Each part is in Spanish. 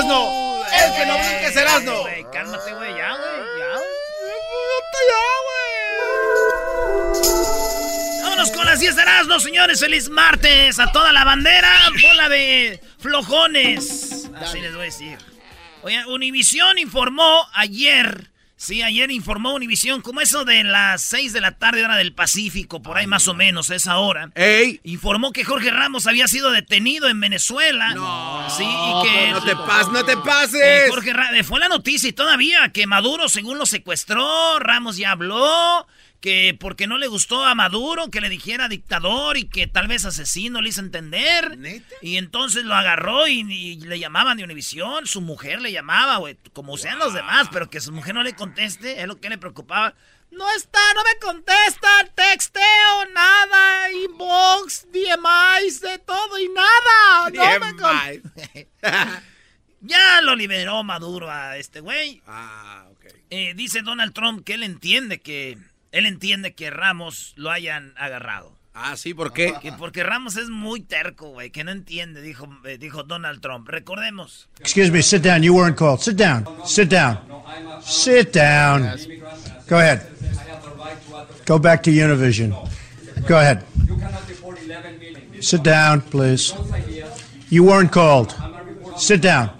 No brinque es Erasmo! ¡El que no brinque es Erasmo! Güey, cálmate, güey, ya, güey, ya. Vámonos con las 10 de Erasmo, señores. Feliz martes a toda la bandera. Bola de flojones. Así les voy a decir. Oye, Univisión informó ayer. Sí, ayer informó Univisión, como eso de las 6 de la tarde, hora del Pacífico, por ahí más o menos, esa hora. ¡Ey! Informó que Jorge Ramos había sido detenido en Venezuela. No, Sí, y que. no te pases, no te Eh, pases. Jorge Ra- eh, fue la noticia y todavía que Maduro, según lo secuestró, Ramos ya habló, que porque no le gustó a Maduro que le dijera dictador y que tal vez asesino le hizo entender. ¿Neta? Y entonces lo agarró y, y le llamaban de Univisión, su mujer le llamaba, güey, como sean los demás, pero que su mujer no le conteste, es lo que le preocupaba. No está, no me contesta, texteo, nada, inbox, DMIs, de todo y nada. No me Ya lo liberó Maduro a este güey. Ah, ok. Eh, dice Donald Trump que él entiende que él entiende que Ramos lo hayan agarrado. Ah, sí, ¿por qué? Que porque Ramos es muy terco, güey, que no entiende, dijo, eh, dijo Donald Trump. Recordemos. Excuse me, sit down. You weren't called. Sit down. Sit down. Sit down. Go ahead. Go back to Univision. Go ahead. Sit down, please. You weren't called. Sit down.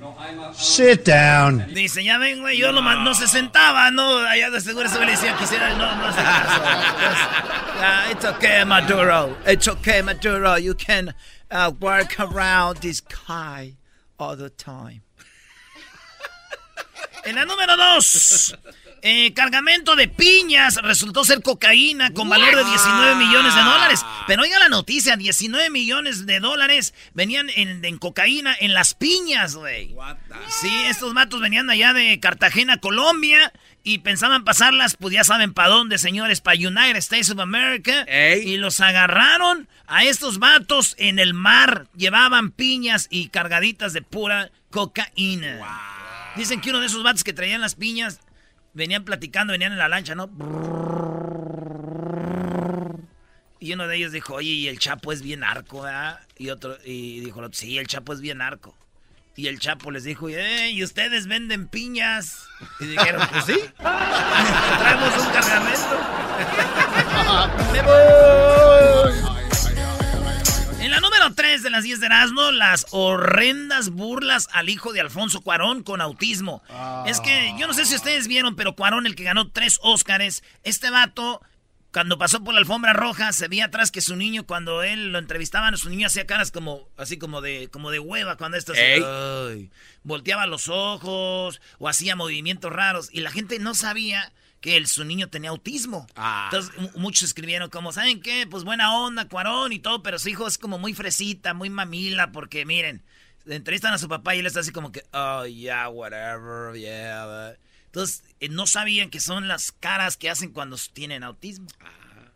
Sit down. Dice, ya ven, güey, yo no se sentaba, no, allá de seguro se le decía que hiciera, no, no hace caso. Pues, it's okay, Maduro. It's okay, Maduro. You can uh, work around this guy all the time. En la número dos, eh, cargamento de piñas resultó ser cocaína con valor de 19 millones de dólares. Pero oiga la noticia, 19 millones de dólares venían en, en cocaína en las piñas, güey. Sí, estos matos venían allá de Cartagena, Colombia. Y pensaban pasarlas, pues ya saben para dónde, señores, para United States of America. Ey. Y los agarraron a estos vatos en el mar. Llevaban piñas y cargaditas de pura cocaína. Dicen que uno de esos vatos que traían las piñas venían platicando, venían en la lancha, ¿no? Y uno de ellos dijo, oye, y el Chapo es bien arco, ¿verdad? Y otro, y dijo, sí, el Chapo es bien arco. Y el Chapo les dijo, eh, ¿y ustedes venden piñas? Y dijeron, pues sí. Traemos un cargamento. Me. En la número 3 de las 10 de Erasmo, las horrendas burlas al hijo de Alfonso Cuarón con autismo. Es que yo no sé si ustedes vieron, pero Cuarón, el que ganó tres Óscares, este vato, cuando pasó por la alfombra roja, se veía atrás que su niño, cuando él lo entrevistaban, su niño hacía caras como, así como de, como de hueva cuando esto se- Ey. Ay, volteaba los ojos o hacía movimientos raros y la gente no sabía que el, su niño tenía autismo. Ah. Entonces mu- muchos escribieron como, ¿saben qué? Pues buena onda, Cuarón y todo, pero su hijo es como muy fresita, muy mamila, porque miren, entrevistan a su papá y él está así como que, oh, yeah, whatever, yeah. but-". Entonces, eh, no sabían que son las caras que hacen cuando tienen autismo.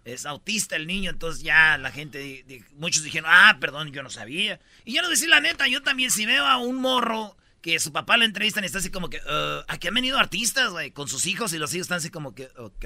Es autista el niño, entonces ya la gente, muchos dijeron, ah, perdón, yo no sabía. Y yo no decir la neta, yo también si veo a un morro que su papá lo entrevistan y está así como que, "Uh, aquí han venido artistas, güey, con sus hijos y los hijos están así como que, ok,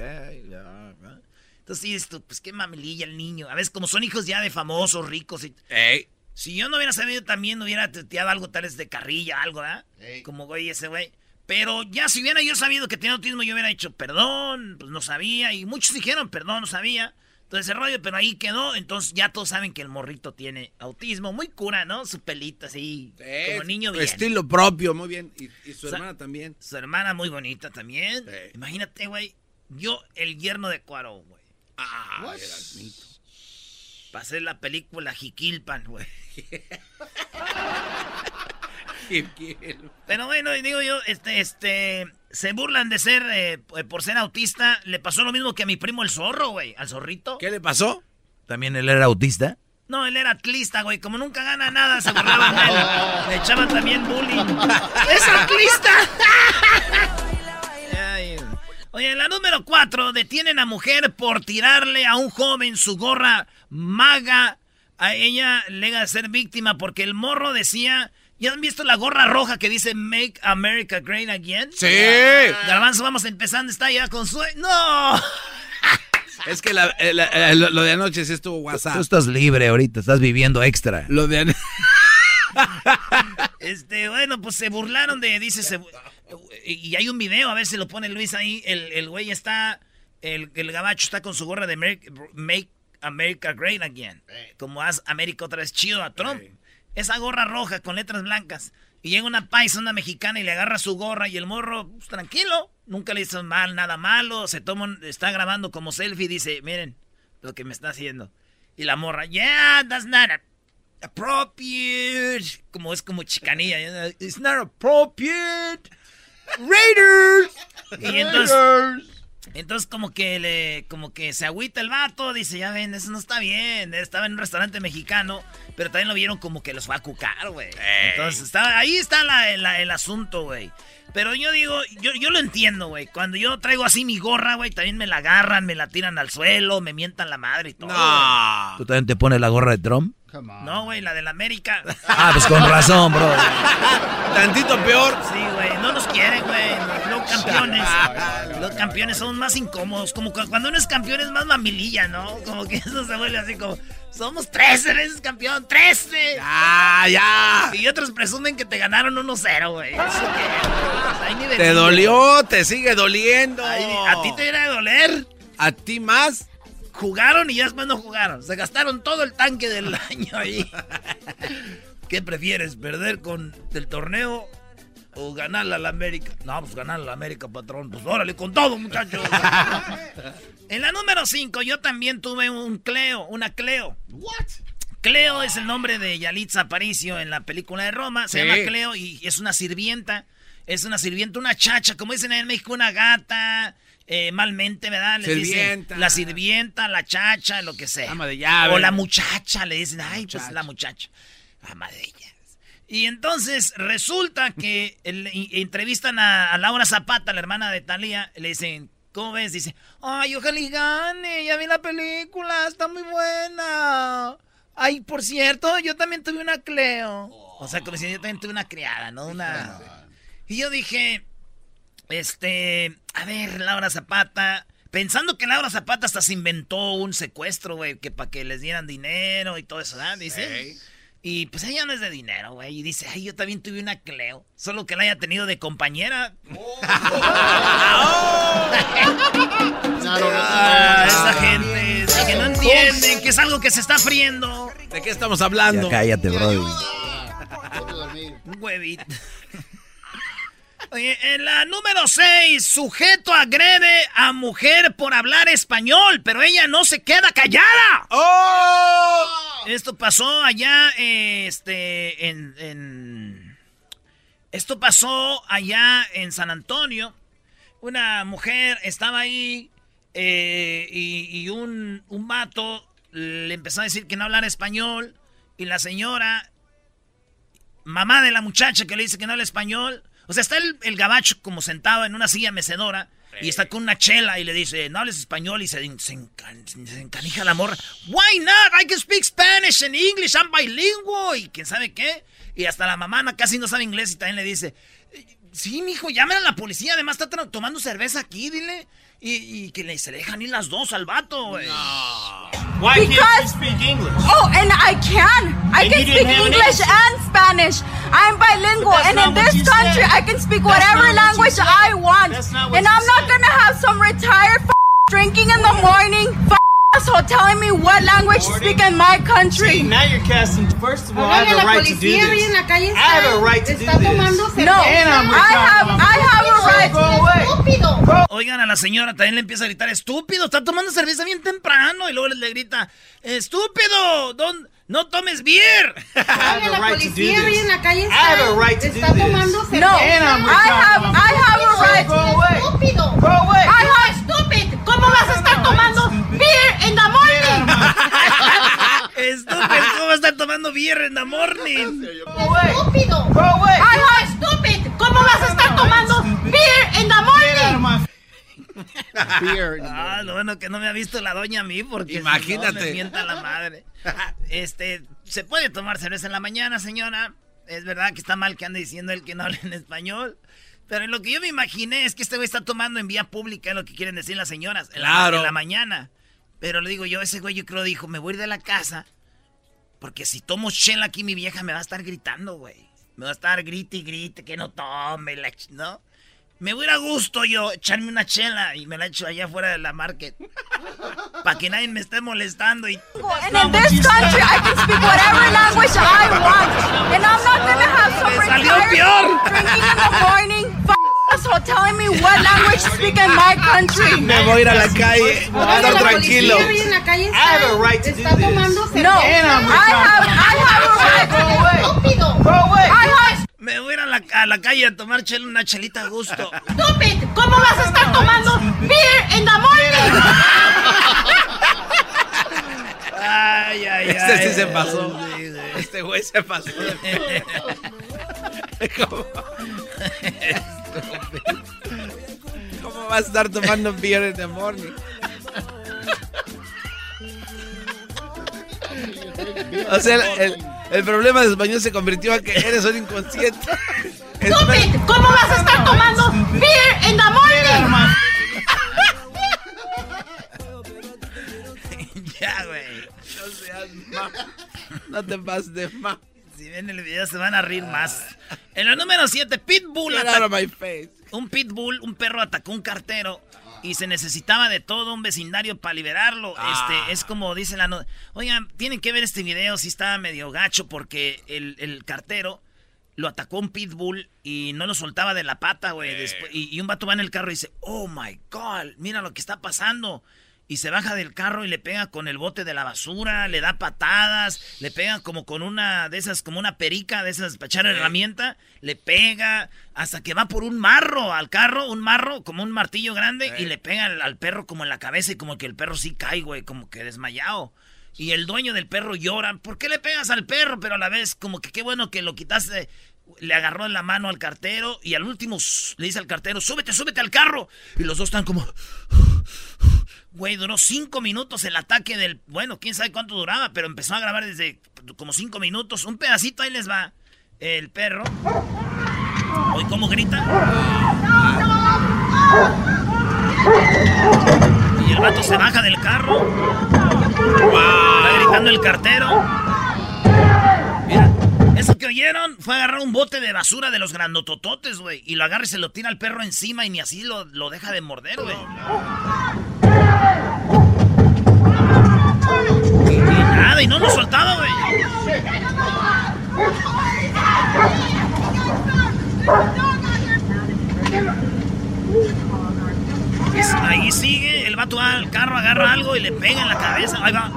ya, ya". Entonces sí, esto, pues qué mamililla el niño. A veces como son hijos ya de famosos, ricos y... Ey. Si yo no hubiera sabido también, no hubiera tuteado algo tal vez de carrilla, algo, ¿verdad? Como güey ese güey. Pero ya si hubiera yo sabido que tenía autismo, yo hubiera dicho perdón, pues no sabía. Y muchos dijeron perdón, no sabía. Entonces ese rollo, pero ahí quedó. Entonces ya todos saben que el morrito tiene autismo. Muy cura, ¿no? Su pelito así, como niño bien. Estilo propio, muy bien. Y, y su hermana también. Su hermana muy bonita también. Sí. Imagínate, güey. Yo, el yerno de Cuarón, güey. Ah, hacer la película Jiquilpan, güey. Pero bueno, digo yo, este, este, se burlan de ser, eh, por ser autista. Le pasó lo mismo que a mi primo el zorro, güey, al zorrito. ¿Qué le pasó? También él era autista. No, él era atlista, güey. Como nunca gana nada, se burlaban de él. Le echaban también bullying. ¡Es atlista! Oye, la número cuatro, detienen a mujer por tirarle a un joven su gorra maga. A ella le a ser víctima porque el morro decía... ¿Ya han visto la gorra roja que dice Make America Great Again? Sí. Garbanzo, vamos empezando, está ya con su... ¡No! Es que lo de anoche sí estuvo WhatsApp. Tú estás libre ahorita, estás viviendo extra. Lo de anoche... este, bueno, pues se burlaron de, dice, se, y hay un video, a ver si lo pone Luis ahí. El, güey está, el, el, gabacho está con su gorra de Make, America Great Again. Como haz América otra vez chido a Trump. Esa gorra roja con letras blancas. Y llega una paisa, una mexicana, y le agarra su gorra y el morro, pues, tranquilo, nunca le hizo mal, nada malo. Se toma, está grabando como selfie y dice, miren lo que me está haciendo. Y la morra, yeah, that's not appropriate. Como es como chicanilla. It's not appropriate. Raiders. Y entonces, entonces como que le, como que se agüita el vato, dice, ya ven, eso no está bien. Estaba en un restaurante mexicano, pero también lo vieron como que los fue a cucar, güey. Entonces estaba, ahí está el asunto, güey. Pero yo digo, yo, yo lo entiendo, güey. Cuando yo traigo así mi gorra, güey, también me la agarran, me la tiran al suelo, me mientan la madre y todo. ¿Tú también te pones la gorra de Trump? No, güey, la de la América. Ah, pues con razón, bro. Tantito peor. Sí, güey, no nos quieren, güey. Los campeones. Los campeones son más incómodos. Como cuando uno es campeón es más mamililla, ¿no? Como que eso se vuelve así como... Somos 13 veces campeón, 13. Ya, ya. Y otros presumen que te ganaron 1-0, güey. Pues, te dolió, te sigue doliendo. a ti te viene a doler. ¿A ti más? Jugaron y ya después no jugaron. Se gastaron todo el tanque del año ahí. ¿Qué prefieres, perder con el torneo o ganarle a la América? No, pues ganarle a la América, patrón. Pues órale, con todo, muchachos. en la número 5 yo también tuve un Cleo, una Cleo. ¿What? Cleo es el nombre de Yalitza Aparicio en la película de Roma. Se llama Cleo y es una sirvienta. Es una sirvienta, una chacha, como dicen en México, una gata. Eh, malmente, ¿verdad? Les sirvienta. la sirvienta, la chacha, lo que sea. Ama de llave. O la muchacha, le dicen, ay, pues la muchacha. Ama de ellas. Y entonces resulta que entrevistan a, Laura Zapata, la hermana de Talía, le dicen, ¿cómo ves? Dice, ay, ojalá y gane, ya vi la película, está muy buena. Ay, por cierto, yo también tuve una Cleo. O sea, como si yo también tuve una criada, ¿no? Una... Y yo dije, este, a ver, Laura Zapata. Pensando que Laura Zapata hasta se inventó un secuestro, güey, que para que les dieran dinero y todo eso, ¿verdad? Dice. Y pues ella no es de dinero, güey. Y dice, ay, yo también tuve una Cleo. Solo que la haya tenido de compañera. Oh. esa gente que no entienden que es algo que se está friendo. ¿De qué estamos hablando? cállate, bro. Un huevito. Oye, en la número 6, sujeto agrede a mujer por hablar español, pero ella no se queda callada. ¡Oh! Esto pasó allá, este, en, Esto pasó allá en San Antonio. Una mujer estaba ahí eh, y, un, un vato le empezó a decir que no hablara español y la señora, mamá de la muchacha que le dice que no habla español, o sea, está el, gabacho como sentado en una silla mecedora y está con una chela y le dice, no hables español y se, se, encanija la morra. Why not? I can speak Spanish and English, I'm bilingual y quién sabe qué. Y hasta la mamá casi no sabe inglés y también le dice, sí, mijo, llamen a la policía, además está tomando cerveza aquí, dile. Y, y que le, se dejan ir las dos al vato, güey. No. Why because, can't you speak English? Oh, and I can. I and can speak English and Spanish. I'm bilingual, and in this country, said. I can speak that's whatever language I want. And I'm not gonna have some retired drinking in the morning asshole telling me what language to speak in my country. See, now you're casting. First of all, I have a right to do this. I have a right to do this. No, I have, I have a right. Estúpido. Oigan, a la señora también le empieza a gritar, estúpido, está tomando cerveza bien temprano. Y luego le grita, estúpido, ¿dónde? No tomes beer. I have a right to do this. En la calle I have a right to do está tomando cerveza. No, I have, I have a right. Go away. Estúpido. Go away. I have. ¿Cómo vas a estar tomando beer in the morning? Estúpido, ¿cómo estar tomando beer in the morning? ¡Estúpido! ¡Ay, stupid! ¿Cómo vas a estar tomando beer in the morning? Ah, lo bueno que no me ha visto la doña a mí porque Imagínate. Si no, me mienta la madre. Este, se puede tomar cerveza en la mañana, señora. Es verdad que está mal que ande diciendo él que no habla en español. Pero lo que yo me imaginé es que este güey está tomando en vía pública, es lo que quieren decir las señoras. En la- Claro. en la mañana. Pero le digo yo, ese güey yo creo dijo, me voy a ir de la casa. Porque si tomo chela aquí, mi vieja me va a estar gritando, güey. Me va a estar grite y grite que no tome, la ¿no? Me voy a ir a gusto yo, echarme una chela y me la echo allá afuera de la market. Para que nadie me esté molestando y... And in this country, I can speak whatever language I want. And I'm not gonna have some Me salió peor. drinking in the morning f- asshole telling me what language to speak in my country. Me voy a ir a la calle. Voy a estar tranquilo. en la calle está, está tomando cerveza. No, I have, I have a right. I la, a la calle a tomar chela, una chelita a gusto. ¡Stupid! ¿Cómo vas a estar tomando beer in the morning? Ay, ay, Este ay. sí se pasó. Sí. Este güey se pasó. ¿Cómo? ¿Cómo vas a estar tomando beer in the morning? O sea, el, el- el problema de español se convirtió a que eres un inconsciente. ¡Stupid! ¿Cómo vas a estar tomando beer in the morning? ya, güey. No seas ma- No te pases de ma. Si ven el video se van a reír más. En el número 7, Pitbull atacó- my face. Un pitbull, un perro atacó un cartero y se necesitaba de todo un vecindario para liberarlo. Ah. Este, es como dice la nota. Oigan, tienen que ver este video si está medio gacho porque el, el cartero lo atacó un pitbull y no lo soltaba de la pata, güey. Después- Y, y un vato va en el carro y dice, oh my god, mira lo que está pasando. Y se baja del carro y le pega con el bote de la basura, le da patadas, le pega como con una de esas, como una perica de esas para echar herramienta, le pega hasta que va por un marro al carro, un marro como un martillo grande y le pega al, al perro como en la cabeza y como que el perro sí cae, güey, como que desmayado. Y el dueño del perro llora, ¿por qué le pegas al perro? Pero a la vez como que qué bueno que lo quitaste, le agarró en la mano al cartero y al último le dice al cartero, súbete, súbete al carro. Y los dos están como... Güey, duró cinco minutos el ataque del... Bueno, quién sabe cuánto duraba, pero empezó a grabar desde como cinco minutos. Un pedacito, ahí les va. El perro. Oye, ¿cómo grita? Y el vato se baja del carro. Está gritando el cartero. Mira, eso que oyeron fue agarrar un bote de basura de los grandotototes, güey. Y lo agarra y se lo tira al perro encima y ni así lo, lo deja de morder, güey. Nada, y no lo soltaba, güey. Ahí sigue, el vato va al carro, agarra algo y le pega en la cabeza. Ahí va.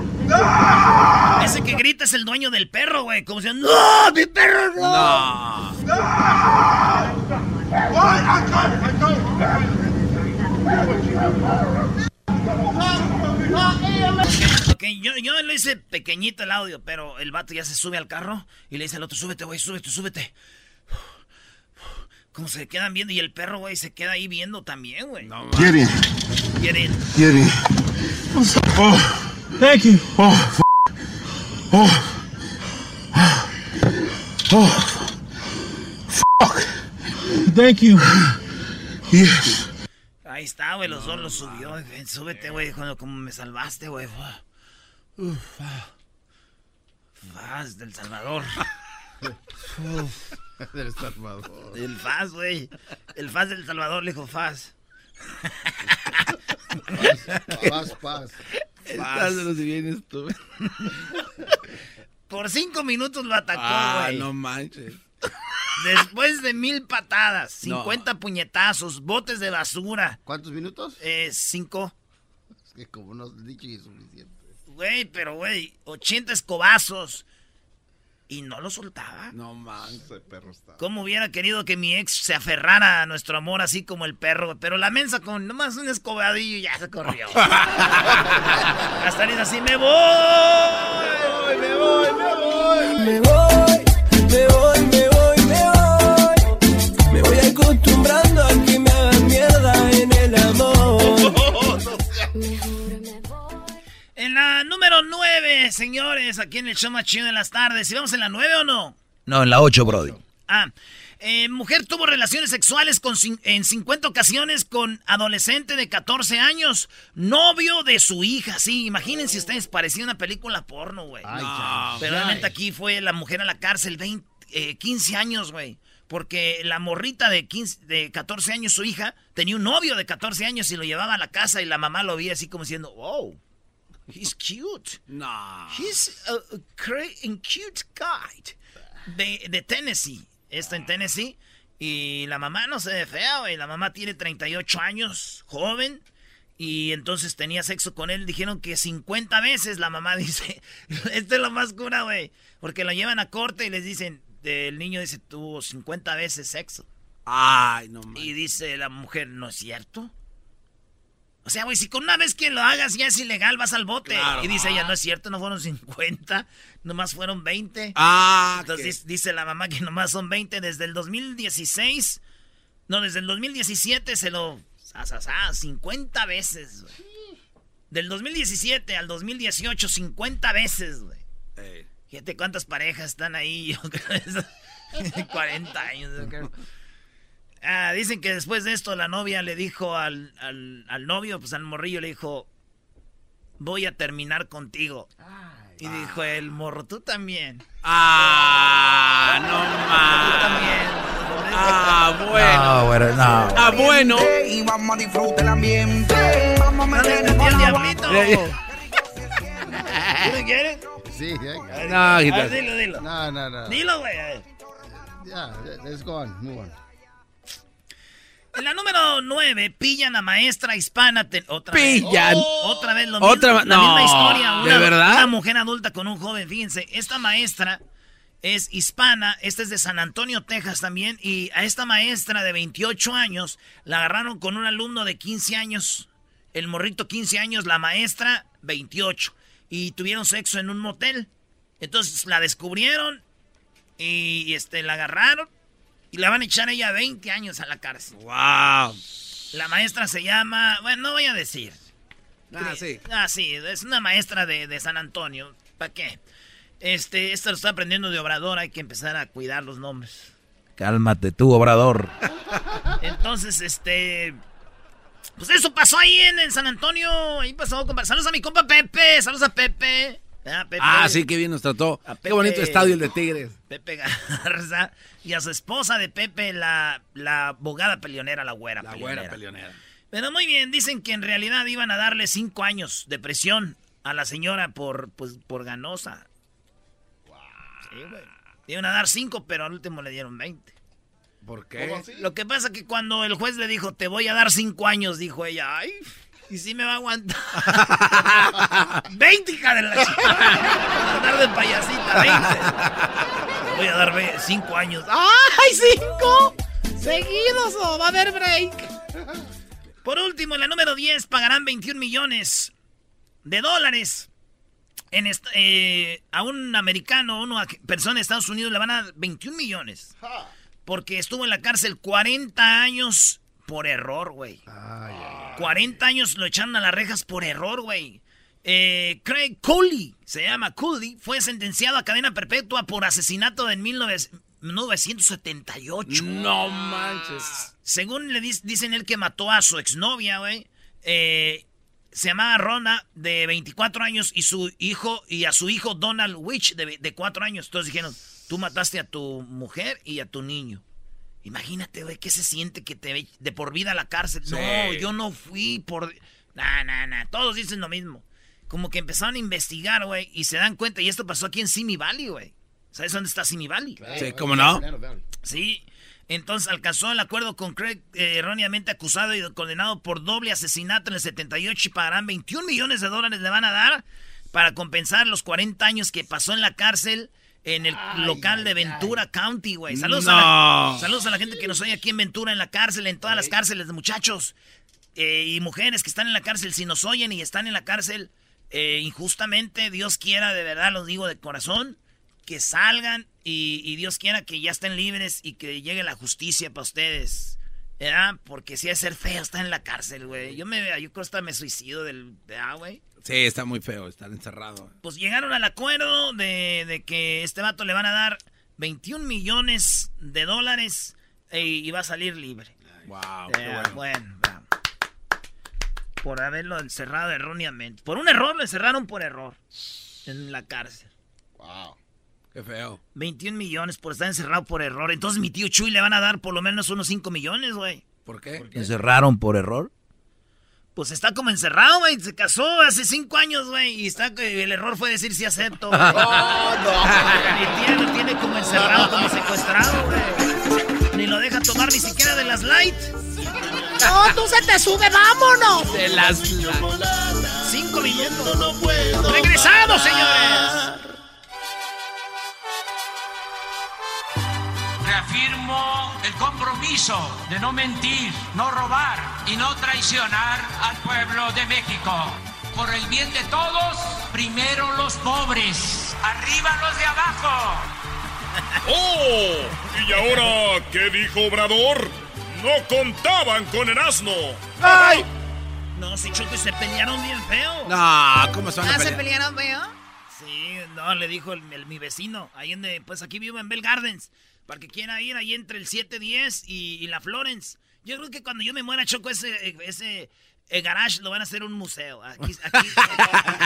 Ese que grita es el dueño del perro, güey. Como diciendo, ¡No! ¡Mi perro no! No. Yo, yo le hice pequeñito el audio, pero el vato ya se sube al carro y le dice al otro, súbete, güey, súbete, súbete. Como se quedan viendo y el perro, güey, se queda ahí viendo también, güey. No, Get in. quieren. Get in. Oh. Thank you. Oh. f- Oh. Oh. Thank you. Yes. Ahí está, güey, los dos los subió. Súbete, güey, cuando como me salvaste, güey. Uf, ah. Faz del Salvador. Del Salvador. El Faz, güey. El Faz del Salvador, le dijo Faz. Paz, paz. Estás de los tú. Por cinco minutos lo atacó, Ah, güey. no manches. Después de mil patadas, No. 50 puñetazos, botes de basura. ¿Cuántos minutos? Eh, cinco. Es que como no has dicho y es suficiente. Güey, pero güey, 80 escobazos. Y no lo soltaba. No. Ese perro está. Cómo hubiera querido que mi ex se aferrara a nuestro amor así como el perro. Pero la mensa con nomás un escobadillo y ya se corrió. Hasta así me voy. Aquí en el show más chido de las tardes. ¿Y vamos en la 9 o no? No, en la 8, Brody. Ah, eh, mujer tuvo relaciones sexuales con, en 50 ocasiones con adolescente de 14 años, novio de su hija. Sí, imagínense ustedes, parecía una película porno, güey. No, Pero realmente aquí fue la mujer a la cárcel 20, eh, 15 años, güey. Porque la morrita de, 15, de 14 años, su hija, tenía un novio de 14 años y lo llevaba a la casa y la mamá lo veía así como diciendo, wow, he's cute. No. He's a, a cute guy. De, de Tennessee. Está en Tennessee. Y la mamá no se ve fea, güey. La mamá tiene 38 años, joven. Y entonces tenía sexo con él. Dijeron que 50 veces. La mamá dice, esto es lo más cura, güey. Porque lo llevan a corte y les dicen, el niño dice, tuvo 50 veces sexo. Ay, no Y dice la mujer, ¿no es cierto? O sea, güey, si con una vez que lo hagas ya es ilegal, vas al bote. Claro. Y dice ella, no es cierto, no fueron 50, nomás fueron 20. Ah, Entonces dice- dice la mamá que nomás son 20 desde el 2016. No, desde el 2017 se lo... sa, sa, sa, 50 veces, güey. Del 2017 al 2018, 50 veces, güey. Fíjate cuántas parejas están ahí. Yo creo que es- 40 años, yo creo. Ah, dicen que después de esto la novia le dijo al, al, al novio, pues al morrillo le dijo, voy a terminar contigo. Y dijo el morro, tú también. Ah, no Tú también. Ah, bueno. No, bueno, no. Ah, bueno. Y vamos a disfrutar el ambiente. Vamos a ¿No le meternos entendí el diablito? ¿Tú lo quieres? Sí, ya. No, dilo, dilo. No, no, no. Dilo, güey. Ya, let's go on, move on. En la número 9, pillan a maestra hispana. te- otra Pillan. Vez. otra vez lo mismo. Otra la no, misma historia. ¿de Una, verdad? Una mujer adulta con un joven. Fíjense, esta maestra es hispana. Esta es de San Antonio, Texas también. Y a esta maestra de 28 años la agarraron con un alumno de 15 años. El morrito 15 años, la maestra 28. Y tuvieron sexo en un motel. Entonces la descubrieron y este, la agarraron. Y la van a echar ella 20 años a la cárcel. Wow. La maestra se llama. Bueno, no voy a decir. Ah, sí. Ah, sí, es una maestra de, de San Antonio. ¿Para qué? Este, esto lo está aprendiendo de Obrador, hay que empezar a cuidar los nombres. Cálmate tú, Obrador. Entonces, este. Pues eso pasó ahí en, en San Antonio. Ahí pasó, compa. Saludos a mi compa Pepe. Saludos a Pepe. Ah, Pepe. Ah, sí, qué bien nos trató. Qué Pepe. bonito estadio el de Tigres. Pepe Garza. Y a su esposa de Pepe, la, la abogada peleonera, la güera La peleonera. güera peleonera. Pero muy bien, dicen que en realidad iban a darle cinco años de presión a la señora por, pues, por ganosa. Sí, güey. Iban a dar cinco, pero al último le dieron 20. ¿Por qué? Lo que pasa que cuando el juez le dijo, te voy a dar cinco años, dijo ella, ay, y sí me va a aguantar. 20, hija de la chica. Voy a dar de payasita, 20. Le voy a dar ve- cinco años. ¡Ay, cinco! Seguidos o va a haber break. Por último, en la número 10 pagarán 21 millones de dólares. En eh, a un americano, a una persona de Estados Unidos le van a dar 21 millones. Porque estuvo en la cárcel 40 años por error, güey. 40 años lo echaron a las rejas por error, güey. Eh, Craig Cooley, se llama Cooley, fue sentenciado a cadena perpetua por asesinato en 19 1978. No manches. Según le dicen él que mató a su exnovia, güey. Eh, se llamaba Rona, de 24 años, y su hijo, y a su hijo Donald Witch, de, de 4 años. Entonces dijeron, tú mataste a tu mujer y a tu niño. Imagínate, güey, ¿qué se siente que te ve de por vida a la cárcel? Sí. No, yo no fui por... Nah, nah, nah, todos dicen lo mismo. Como que empezaron a investigar, güey, y se dan cuenta, y esto pasó aquí en Simi Valley, güey. ¿Sabes dónde está Simi Valley? Sí, ¿cómo no? Sí. Entonces alcanzó el acuerdo con Craig, eh, erróneamente acusado y condenado por doble asesinato en el 78 y pagarán 21 millones de dólares le van a dar para compensar los 40 años que pasó en la cárcel en el local de Ventura County, güey. Saludos, a la, saludos a la gente que nos oye aquí en Ventura, en la cárcel, en todas las cárceles de muchachos eh, y mujeres que están en la cárcel. Si nos oyen y están en la cárcel eh, injustamente, Dios quiera, de verdad, los digo de corazón, que salgan y, y Dios quiera que ya estén libres y que llegue la justicia para ustedes. ¿Verdad? Porque si es ser feo estar en la cárcel, güey. Yo me yo creo hasta me suicido del. ¿Verdad, güey? Sí, está muy feo estar encerrado. Pues llegaron al acuerdo de, de que este vato le van a dar 21 millones de dólares eh, y va a salir libre. Wow, Eh, bueno. bravo. Por haberlo encerrado erróneamente. Por un error lo encerraron por error. En la cárcel. Wow. Qué feo. 21 millones por estar encerrado por error. Entonces mi tío Chuy le van a dar por lo menos unos 5 millones, güey. ¿Por qué? ¿Encerraron por error? Pues está como encerrado, güey. Se casó hace 5 años, güey. Y está el error fue decir sí acepto. güey. Mi tía lo tiene como encerrado, como secuestrado, güey. Ni lo deja tomar ni siquiera de las light. No, tú se te sube, vámonos. De las... Cinco minutos. Regresamos, señores. Compromiso de no mentir, no robar y no traicionar al pueblo de México. Por el bien de todos, primero los pobres, arriba los de abajo. ¡Oh! ¿Y ahora qué dijo Obrador? No contaban con el asno. ¡Ay! No, si Choco se pelearon bien feo. No, ¿cómo se van a ¿Ah, se pelear? pelearon feo? Sí, no, le dijo el, el- mi vecino. Ahí en de, pues aquí vivo en Bell Gardens. Para que quiera ir ahí entre el 710 y, y la Florence. Yo creo que cuando yo me muera, Choco, ese, ese eh, garage lo van a hacer un museo. Aquí, aquí.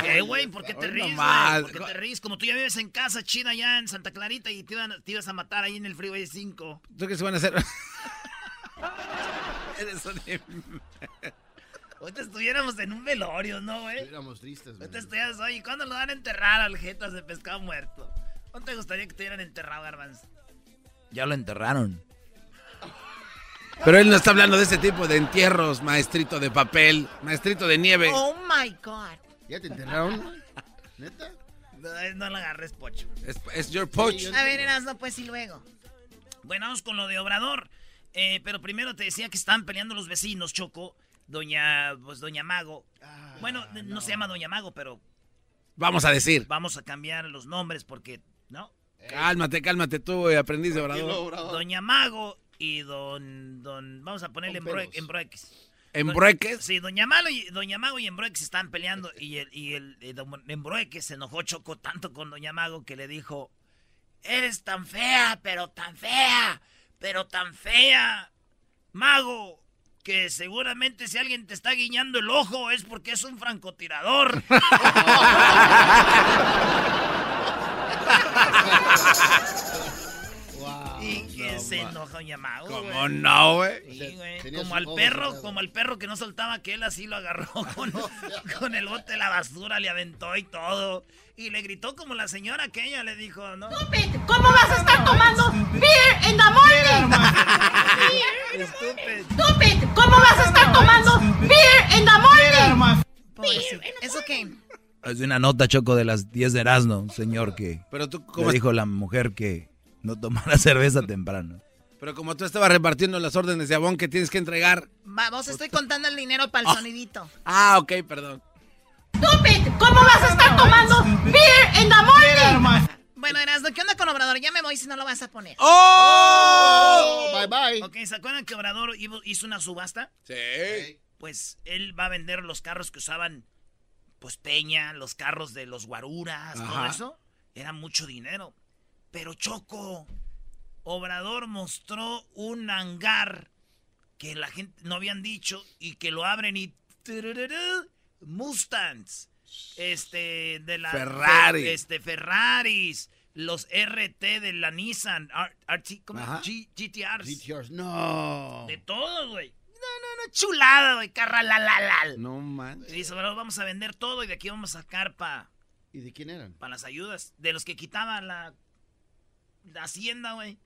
¿Qué, güey? ¿Por qué te ríes? ¿Por qué te ríes? Como tú ya vives en casa chida allá en Santa Clarita y te, iban- te ibas a matar ahí en el Freeway 5. ¿Tú qué se van a hacer? Eres un Ahorita estuviéramos en un velorio, ¿no, güey? Éramos tristes, güey. Ahorita estuvieras, oye, ¿cuándo lo van a enterrar al jetas de pescado muerto? ¿Cuándo te gustaría que te hubieran enterrado, Garbanzo? Ya lo enterraron. Pero él no está hablando de ese tipo de entierros, maestrito de papel, maestrito de nieve. Oh my God. ¿Ya te enterraron? ¿Neta? No, no la agarres, Pocho. Es, es your poach. A ver, Erasmo, pues y luego. Bueno, vamos con lo de Obrador. Eh, pero primero te decía que estaban peleando los vecinos, Choco. Doña, pues Doña Mago. bueno, no. se llama Doña Mago, pero Vamos a decir. vamos a cambiar los nombres porque, ¿no? Cálmate, cálmate tú, eh, aprendiz de Obrador. Doña Mago y don, don, vamos a ponerle embrueques. ¿Embrueques? Sí, Doña Malo y Doña Mago y Embrueques están peleando y el, y el, eh, Embrueques se enojó Choco tanto con Doña Mago que le dijo, eres tan fea, pero tan fea, pero tan fea, Mago, que seguramente si alguien te está guiñando el ojo es porque es un francotirador. y que se enojó Doña Mago. ¿Cómo no, güey? Sí, Como al perro, como al perro que no soltaba que él así lo agarró con, con el bote de la basura, le aventó y todo. Y le gritó como la señora aquella le dijo, ¿no? Stupid, ¿cómo vas a estar tomando beer in the morning? Stupid, ¿cómo vas a estar tomando beer in the morning? ¿Eso qué? Es de una nota, Choco, de las 10 de Erasmo, un señor que Pero tú, le como, dijo la mujer que no tomara cerveza temprano. pero como tú estabas repartiendo las órdenes de abón que tienes que entregar. Vamos, estoy contando el dinero para el sonidito. Ah, ok, perdón. Stupid, ¿cómo vas a estar tomando beer in the morning? Bueno, Erasmo, ¿qué onda con Obrador? Ya me voy si no lo vas a poner. ¡Oh! Bye bye. Ok, ¿se acuerdan que Obrador hizo- hizo una subasta? Sí. Pues él va a vender los carros que usaban, pues Peña, los carros de los guaruras, todo eso. Era mucho dinero. Pero Choco, Obrador mostró un hangar que la gente no habían dicho y que lo abren y... Mustangs. Este, de la... Ferrari. de- este, Ferraris. Los RT de la Nissan. RT, ¿cómo? G- GTRs. GTRs. No. De todo, güey. Chulada, güey, carralalal. No man. Y dice, bueno, vamos a vender todo y de aquí vamos a sacar para ¿Y de quién eran? las ayudas. De los que quitaban la, la hacienda, güey.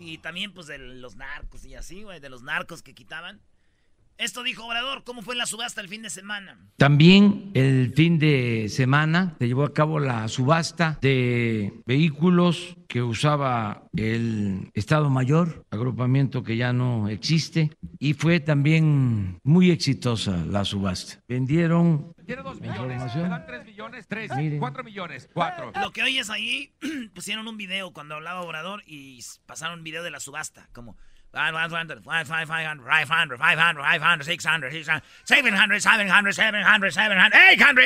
Y también, pues, de los narcos y así, güey, de los narcos que quitaban. Esto dijo Obrador, ¿cómo fue la subasta el fin de semana? También el fin de semana se llevó a cabo la subasta de vehículos que usaba el Estado Mayor, agrupamiento que ya no existe, y fue también muy exitosa la subasta. Vendieron Tiene dos ¿La millones, dan tres millones, tres, Miren. cuatro millones, cuatro. Lo que oyes ahí, pusieron un video cuando hablaba Obrador y pasaron un video de la subasta, como 500, 500, 500, 500, 500, 500, 600, 600, 700, 700, 700, 700, 800,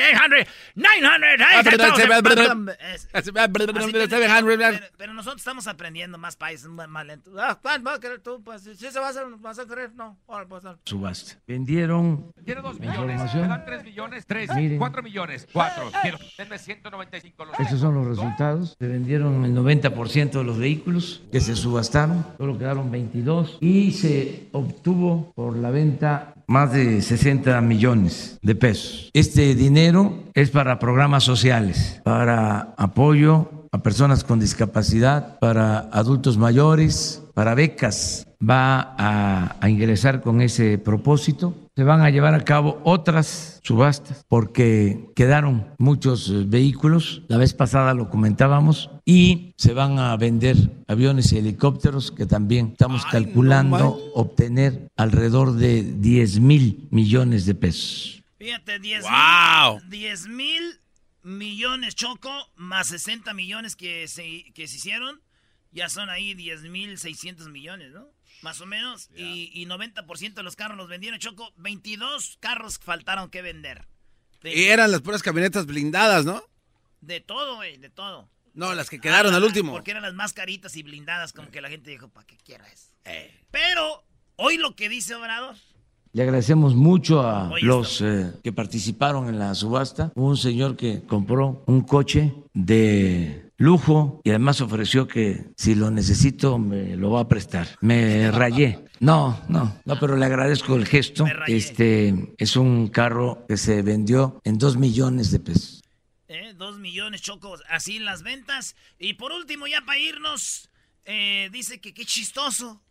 800, 900, 800. Es- así tiene- pero, nosotros estamos aprendiendo más países, más, más lentos. Ah, ¿cuál vas a querer tú? Pues si se va a hacer, vas a querer, no. Pues, subasta. Vendieron Tiene millones, me dan tres millones, tres, Miren. cuatro millones, cuatro. Quiero, denme 195 los Esos son los resultados. Se vendieron el 90% de los vehículos que se subastaron, solo quedaron 22 y se obtuvo por la venta más de 60 millones de pesos. Este dinero es para programas sociales, para apoyo a personas con discapacidad, para adultos mayores, para becas. Va a, a ingresar con ese propósito. Se van a llevar a cabo otras subastas porque quedaron muchos eh, vehículos. La vez pasada lo comentábamos y se van a vender aviones y helicópteros que también estamos calculando obtener alrededor de 10 mil millones de pesos. Fíjate, 10 ¡Wow! mil, 10 mil millones Choco, más 60 millones que se, que se hicieron, ya son ahí 10 mil 600 millones, ¿no? Más o menos. Y, y 90% de los carros los vendieron Choco. 22 carros faltaron que vender. De, Y eran las puras camionetas blindadas, ¿no? de todo, güey, de todo. No, las que quedaron Ah, al último. Porque eran las más caritas y blindadas, como que la gente dijo, ¿para qué quiero eso? Eh. Pero, hoy lo que dice Obrador. Le agradecemos mucho a Oye, los eh, que participaron en la subasta. Hubo un señor que compró un coche de lujo y además ofreció que si lo necesito me lo va a prestar. Me rayé. No, no, no, pero le agradezco el gesto. Este es un carro que se vendió en dos millones de pesos. ¿eh? Dos millones chocos, así en las ventas. Y por último, ya para irnos, eh, dice que qué chistoso.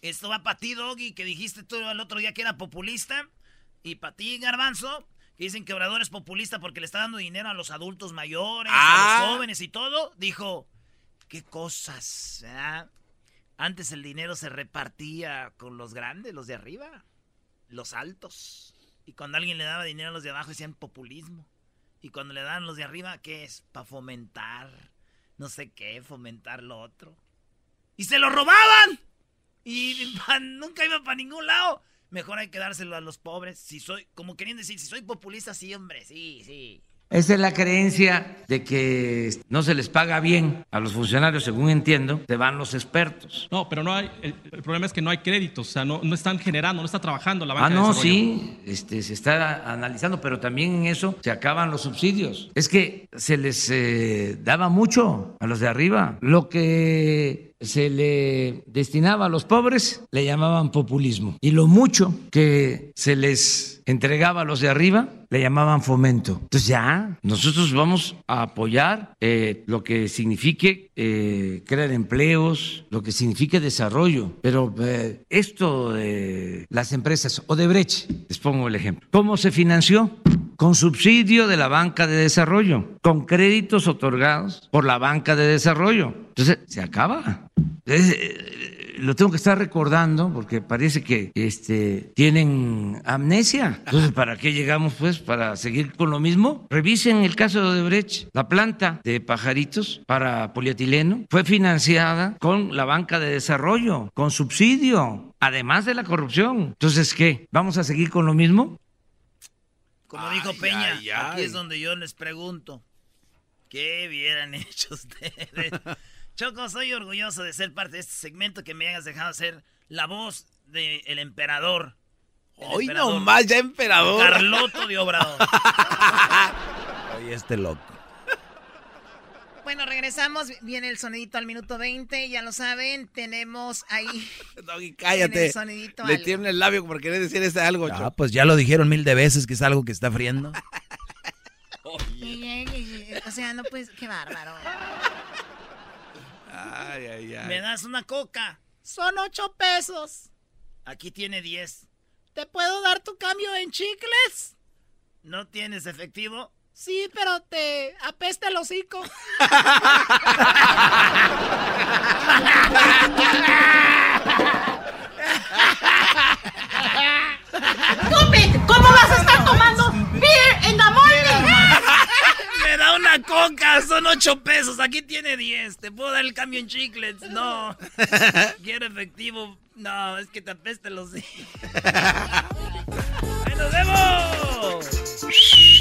Esto va para ti, Doggy, que dijiste tú el otro día que era populista. Y para ti, Garbanzo, que dicen que Obrador es populista porque le está dando dinero a los adultos mayores, a Ah. los jóvenes y todo. Dijo, qué cosas, ¿verdad? Antes el dinero se repartía con los grandes, los de arriba, los altos. Y cuando alguien le daba dinero a los de abajo decían populismo. Y cuando le dan los de arriba, ¿qué es? Para fomentar, no sé qué, fomentar lo otro. Y se lo robaban. Y nunca iba para ningún lado. Mejor hay que dárselo a los pobres. Si soy, como querían decir, si soy populista, sí, hombre, sí, sí. Esa es la creencia de que no se les paga bien a los funcionarios, según entiendo, se van los expertos. No, pero no hay, el, el problema es que no hay créditos, o sea, no, no están generando, no está trabajando la banca Ah, no, sí, este, se está analizando, pero también en eso se acaban los subsidios. Es que se les eh, daba mucho a los de arriba. Lo que se le destinaba a los pobres le llamaban populismo. Y lo mucho que se les entregaba a los de arriba le llamaban fomento. Entonces ya, nosotros vamos a apoyar eh, lo que signifique eh, crear empleos, lo que signifique desarrollo. Pero eh, esto de las empresas, Odebrecht, les pongo el ejemplo. ¿Cómo se financió? Con subsidio de la banca de desarrollo, con créditos otorgados por la banca de desarrollo. Entonces, se acaba. Eh, lo tengo que estar recordando porque parece que este, tienen amnesia. Entonces, ¿para qué llegamos pues? ¿Para seguir con lo mismo? Revisen el caso de Odebrecht. La planta de pajaritos para polietileno fue financiada con la banca de desarrollo, con subsidio, además de la corrupción. Entonces, ¿qué? ¿Vamos a seguir con lo mismo? Como dijo Peña, ay, aquí es donde yo les pregunto, ¿qué hubieran hecho ustedes? Choco, soy orgulloso de ser parte de este segmento que me hayas dejado ser la voz del emperador. El Hoy emperador. nomás, ya emperador. Carloto de Obrador. Oye, este loco. Bueno, regresamos. Viene el sonidito al minuto 20. Ya lo saben, tenemos ahí. Doggy, cállate. el sonidito Le algo. tiembla el labio por querer decir ese algo, Ah, pues ya lo dijeron mil de veces que es algo que está friendo. O sea, no pues, qué bárbaro. Ay, ay, ay. ¿Me das una coca? Son ocho pesos. Aquí tiene diez. ¿Te puedo dar tu cambio en chicles? ¿No tienes efectivo? Sí, pero te apesta el hocico. Stupid, ¿cómo vas a estar tomando beer in the morning? Me da una coca, son ocho pesos. Aquí tiene diez. ¿Te puedo dar el cambio en chiclets? No. Quiero efectivo. No, es que te apeste los ¡Ahí nos vemos!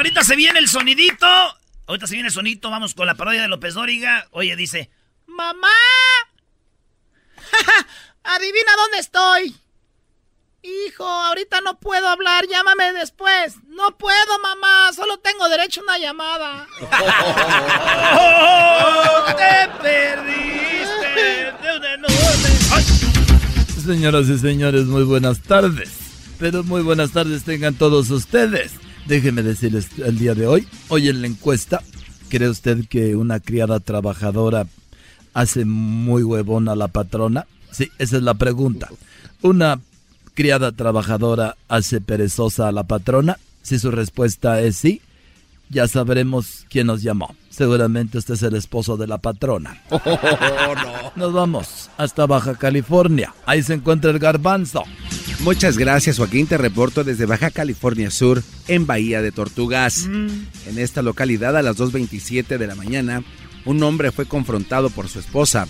Ahorita se viene el sonidito. Ahorita se viene el sonidito. Vamos con la parodia de López Dóriga. Oye, dice: ¡Mamá! Adivina dónde estoy. Hijo, ahorita no puedo hablar, llámame después. No puedo, mamá, solo tengo derecho a una llamada. ¡Oh, te perdiste de un enorme... ¡Ay! Señoras y señores, muy buenas tardes. Pero muy buenas tardes tengan todos ustedes. Déjeme decirles el día de hoy, hoy en la encuesta, ¿cree usted que una criada trabajadora hace muy huevona a la patrona? Sí, esa es la pregunta. ¿Una criada trabajadora hace perezosa a la patrona? Si su respuesta es sí, ya sabremos quién nos llamó. Seguramente usted es el esposo de la patrona. Nos vamos hasta Baja California. Ahí se encuentra el garbanzo. Muchas gracias Joaquín, te reporto desde Baja California Sur, en Bahía de Tortugas. En esta localidad a las 2.27 de la mañana, un hombre fue confrontado por su esposa,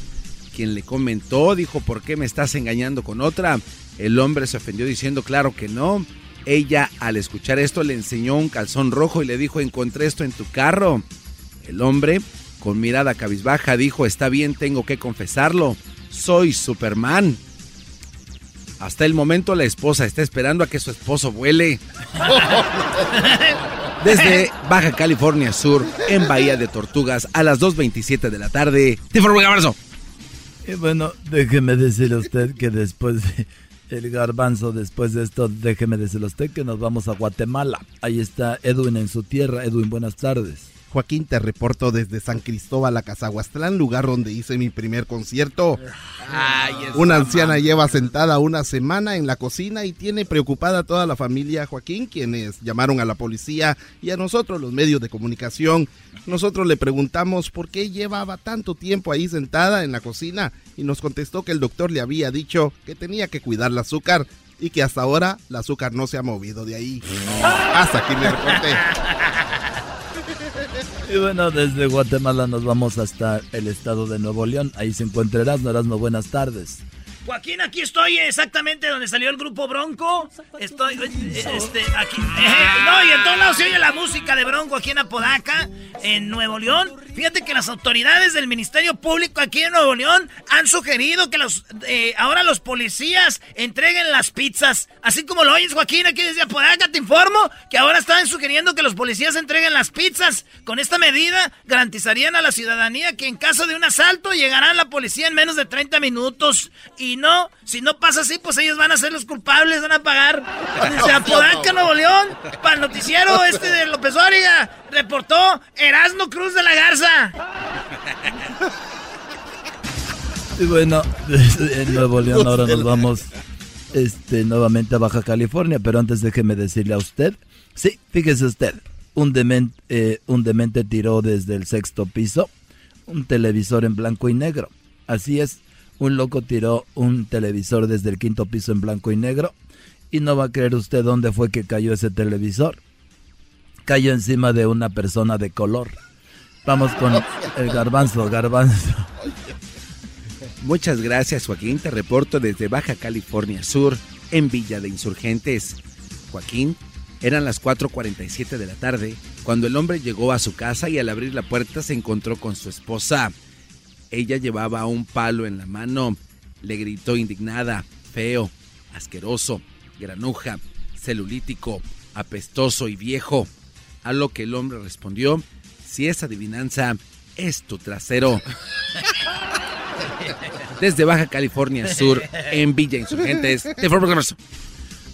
quien le comentó, dijo, ¿por qué me estás engañando con otra? El hombre se ofendió diciendo, claro que no. Ella, al escuchar esto, le enseñó un calzón rojo y le dijo, encontré esto en tu carro. El hombre, con mirada cabizbaja, dijo, está bien, tengo que confesarlo, soy Superman. Hasta el momento la esposa está esperando a que su esposo vuele. Desde Baja California Sur, en Bahía de Tortugas, a las 2.27 de la tarde. ¡Te informo, Garbanzo! Y bueno, déjeme decirle a usted que después de el garbanzo, después de esto, déjeme decirle a usted que nos vamos a Guatemala. Ahí está Edwin en su tierra. Edwin, buenas tardes. Joaquín, te reporto desde San Cristóbal a Cazahuastlán, lugar donde hice mi primer concierto. Una anciana lleva sentada una semana en la cocina y tiene preocupada a toda la familia Joaquín, quienes llamaron a la policía y a nosotros los medios de comunicación. Nosotros le preguntamos por qué llevaba tanto tiempo ahí sentada en la cocina y nos contestó que el doctor le había dicho que tenía que cuidar el azúcar y que hasta ahora el azúcar no se ha movido de ahí. Hasta aquí me reporté. Y bueno, desde Guatemala nos vamos hasta el estado de Nuevo León. Ahí se encuentra Erasmo. Erasmo, buenas tardes. Joaquín, aquí estoy exactamente donde salió el grupo Bronco. Estoy, eh, este, aquí. eh, no, y en todos lados se oye la música de Bronco aquí en Apodaca, en Nuevo León. Fíjate que las autoridades del Ministerio Público aquí en Nuevo León han sugerido que los, eh, ahora los policías entreguen las pizzas. Así como lo oyes, Joaquín, aquí desde Apodaca te informo que ahora están sugiriendo que los policías entreguen las pizzas. Con esta medida garantizarían a la ciudadanía que en caso de un asalto llegará la policía en menos de 30 minutos. Y no, si no pasa así, pues ellos van a ser los culpables, van a pagar. Desde Apodaca, Nuevo León, para el noticiero este de López Dóriga, reportó Erasmo Cruz de la Garza. Y bueno, desde Nuevo León ahora nos vamos este, nuevamente a Baja California, pero antes déjeme decirle a usted, sí, fíjese usted, un, demen- eh, un demente tiró desde el sexto piso un televisor en blanco y negro. Así es, un loco tiró un televisor desde el quinto piso en blanco y negro y no va a creer usted dónde fue que cayó ese televisor. Cayó encima de una persona de color. Vamos con el garbanzo, garbanzo. Muchas gracias Joaquín, te reporto desde Baja California Sur, en Villa de Insurgentes. Joaquín, eran las 4.47 de la tarde cuando el hombre llegó a su casa y al abrir la puerta se encontró con su esposa. Ella llevaba un palo en la mano, le gritó indignada, feo, asqueroso, granuja, celulítico, apestoso y viejo. A lo que el hombre respondió, si esa adivinanza es tu trasero. Desde Baja California Sur, en Villa Insurgentes, de forma Garza.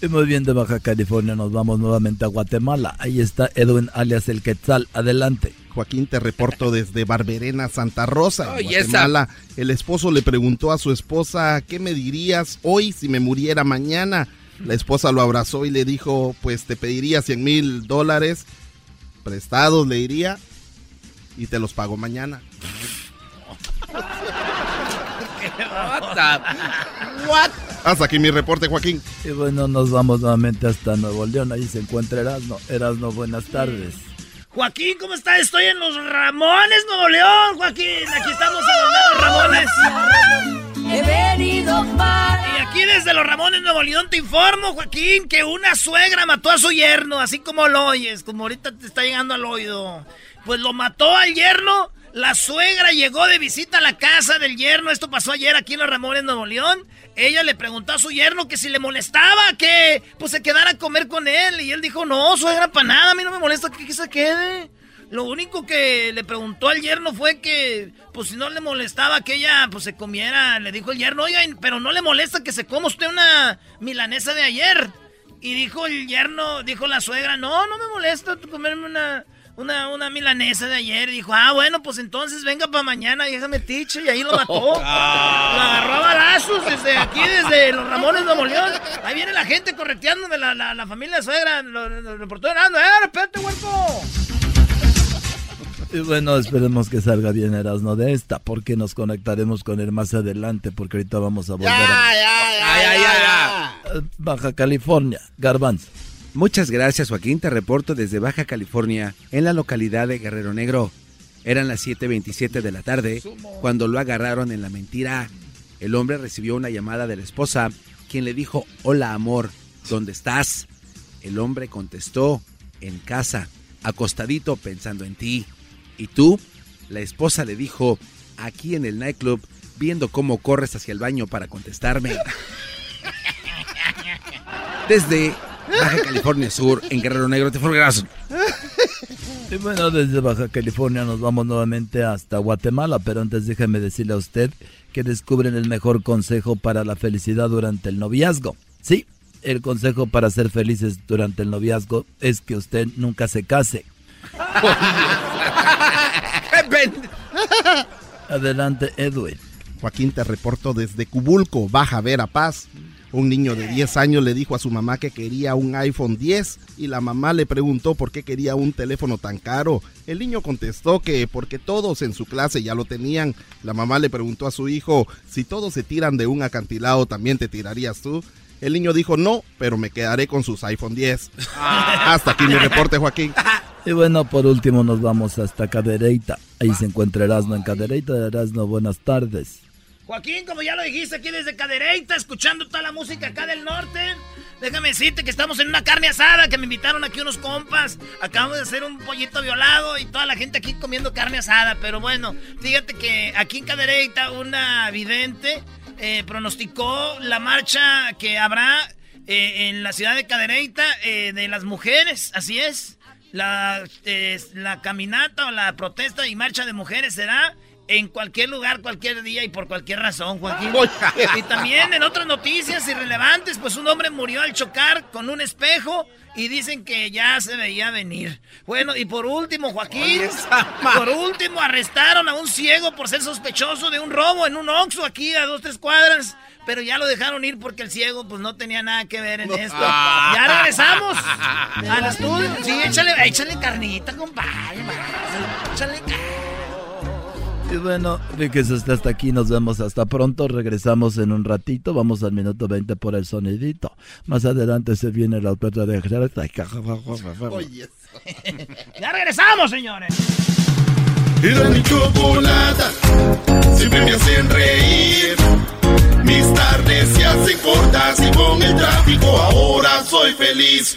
Y muy bien, de Baja California nos vamos nuevamente a Guatemala. Ahí está Edwin alias El Quetzal. Adelante. Joaquín, te reporto desde Barberena, Santa Rosa. Guatemala. El esposo le preguntó a su esposa, ¿qué me dirías hoy si me muriera mañana? La esposa lo abrazó y le dijo, pues te pediría 100 mil dólares prestados, le diría, y te los pago mañana. What? Hasta aquí mi reporte, Joaquín. Y bueno, nos vamos nuevamente hasta Nuevo León. Ahí se encuentra Erasno. Erasno, buenas tardes. Joaquín, ¿cómo está? Estoy en los Ramones, Nuevo León, Joaquín. Aquí estamos en los Ramones. He venido para... Y aquí desde los Ramones, Nuevo León, te informo, Joaquín, que una suegra mató a su yerno, así como lo oyes, como ahorita te está llegando al oído. Pues lo mató al yerno. La suegra llegó de visita a la casa del yerno. Esto pasó ayer aquí en los Ramones, Nuevo León. Ella le preguntó a su yerno que si le molestaba que pues se quedara a comer con él. Y él dijo, no, suegra, para nada, a mí no me molesta que, se quede. Lo único que le preguntó al yerno fue que, pues si no le molestaba que ella pues se comiera, le dijo el yerno, oiga, pero no le molesta que se coma usted una milanesa de ayer. Y dijo el yerno, dijo la suegra, no, no me molesta comerme una, una, una milanesa de ayer. Dijo, ah, bueno, pues entonces venga para mañana y déjame tiche. Y ahí lo mató. Lo agarró a balazos desde aquí, desde los Ramones de León. Ahí viene la gente correteando de la, la, la familia suegra. Lo, lo reportó Herando. ¡Eh, respete, huerco! Y bueno, esperemos que salga bien Erasno de esta, porque nos conectaremos con él más adelante, porque ahorita vamos a volver a Eh, Baja California. Garbanzo. Muchas gracias, Joaquín. Te reporto desde Baja California, en la localidad de Guerrero Negro. Eran las 7:27 de la tarde cuando lo agarraron en la mentira. El hombre recibió una llamada de la esposa, quien le dijo: Hola, amor, ¿dónde estás? El hombre contestó: En casa, acostadito pensando en ti. ¿Y tú? La esposa le dijo: Aquí en el nightclub, viendo cómo corres hacia el baño para contestarme. Desde Baja California Sur, en Guerrero Negro, te forgrazo. Y bueno, desde Baja California nos vamos nuevamente hasta Guatemala, pero antes déjeme decirle a usted que descubren el mejor consejo para la felicidad durante el noviazgo. Sí, el consejo para ser felices durante el noviazgo es que usted nunca se case. Adelante, Edwin. Joaquín, te reporto desde Cubulco, Baja Verapaz. Un niño de 10 años le dijo a su mamá que quería un iPhone 10 y la mamá le preguntó por qué quería un teléfono tan caro. El niño contestó que porque todos en su clase ya lo tenían. La mamá le preguntó a su hijo, si todos se tiran de un acantilado, ¿también te tirarías tú? El niño dijo, no, pero me quedaré con sus iPhone 10. Hasta aquí mi reporte, Joaquín. Y bueno, por último nos vamos hasta Cadereyta. Ahí se encuentra Erasmo en Cadereyta. Erasmo, buenas tardes. Joaquín, como ya lo dijiste aquí desde Cadereyta, escuchando toda la música acá del norte. Déjame decirte que estamos en una carne asada, que me invitaron aquí unos compas. Acabamos de hacer un pollito violado y toda la gente aquí comiendo carne asada. Pero bueno, fíjate que aquí en Cadereyta una vidente eh, pronosticó la marcha que habrá eh, en la ciudad de Cadereyta eh, de las mujeres, así es. La, la caminata o la protesta y marcha de mujeres será en cualquier lugar, cualquier día y por cualquier razón, Joaquín. Y también en otras noticias irrelevantes, pues un hombre murió al chocar con un espejo y dicen que ya se veía venir. Bueno, y por último, Joaquín, por último arrestaron a un ciego por ser sospechoso de un robo en un Oxxo aquí a dos, tres cuadras. Pero ya lo dejaron ir porque el ciego pues no tenía nada que ver en esto. Ya regresamos al estudio. Sí, échale, échale carnita, compadre. Échale Y bueno, fíjese usted hasta aquí, nos vemos hasta pronto, regresamos en un ratito, vamos al minuto 20 por el sonidito. Más adelante se viene la otra de... Ya regresamos, señores. Era mi chocolata, siempre me hacen reír. Mis tardes se hacen cortas y con el tráfico ahora soy feliz.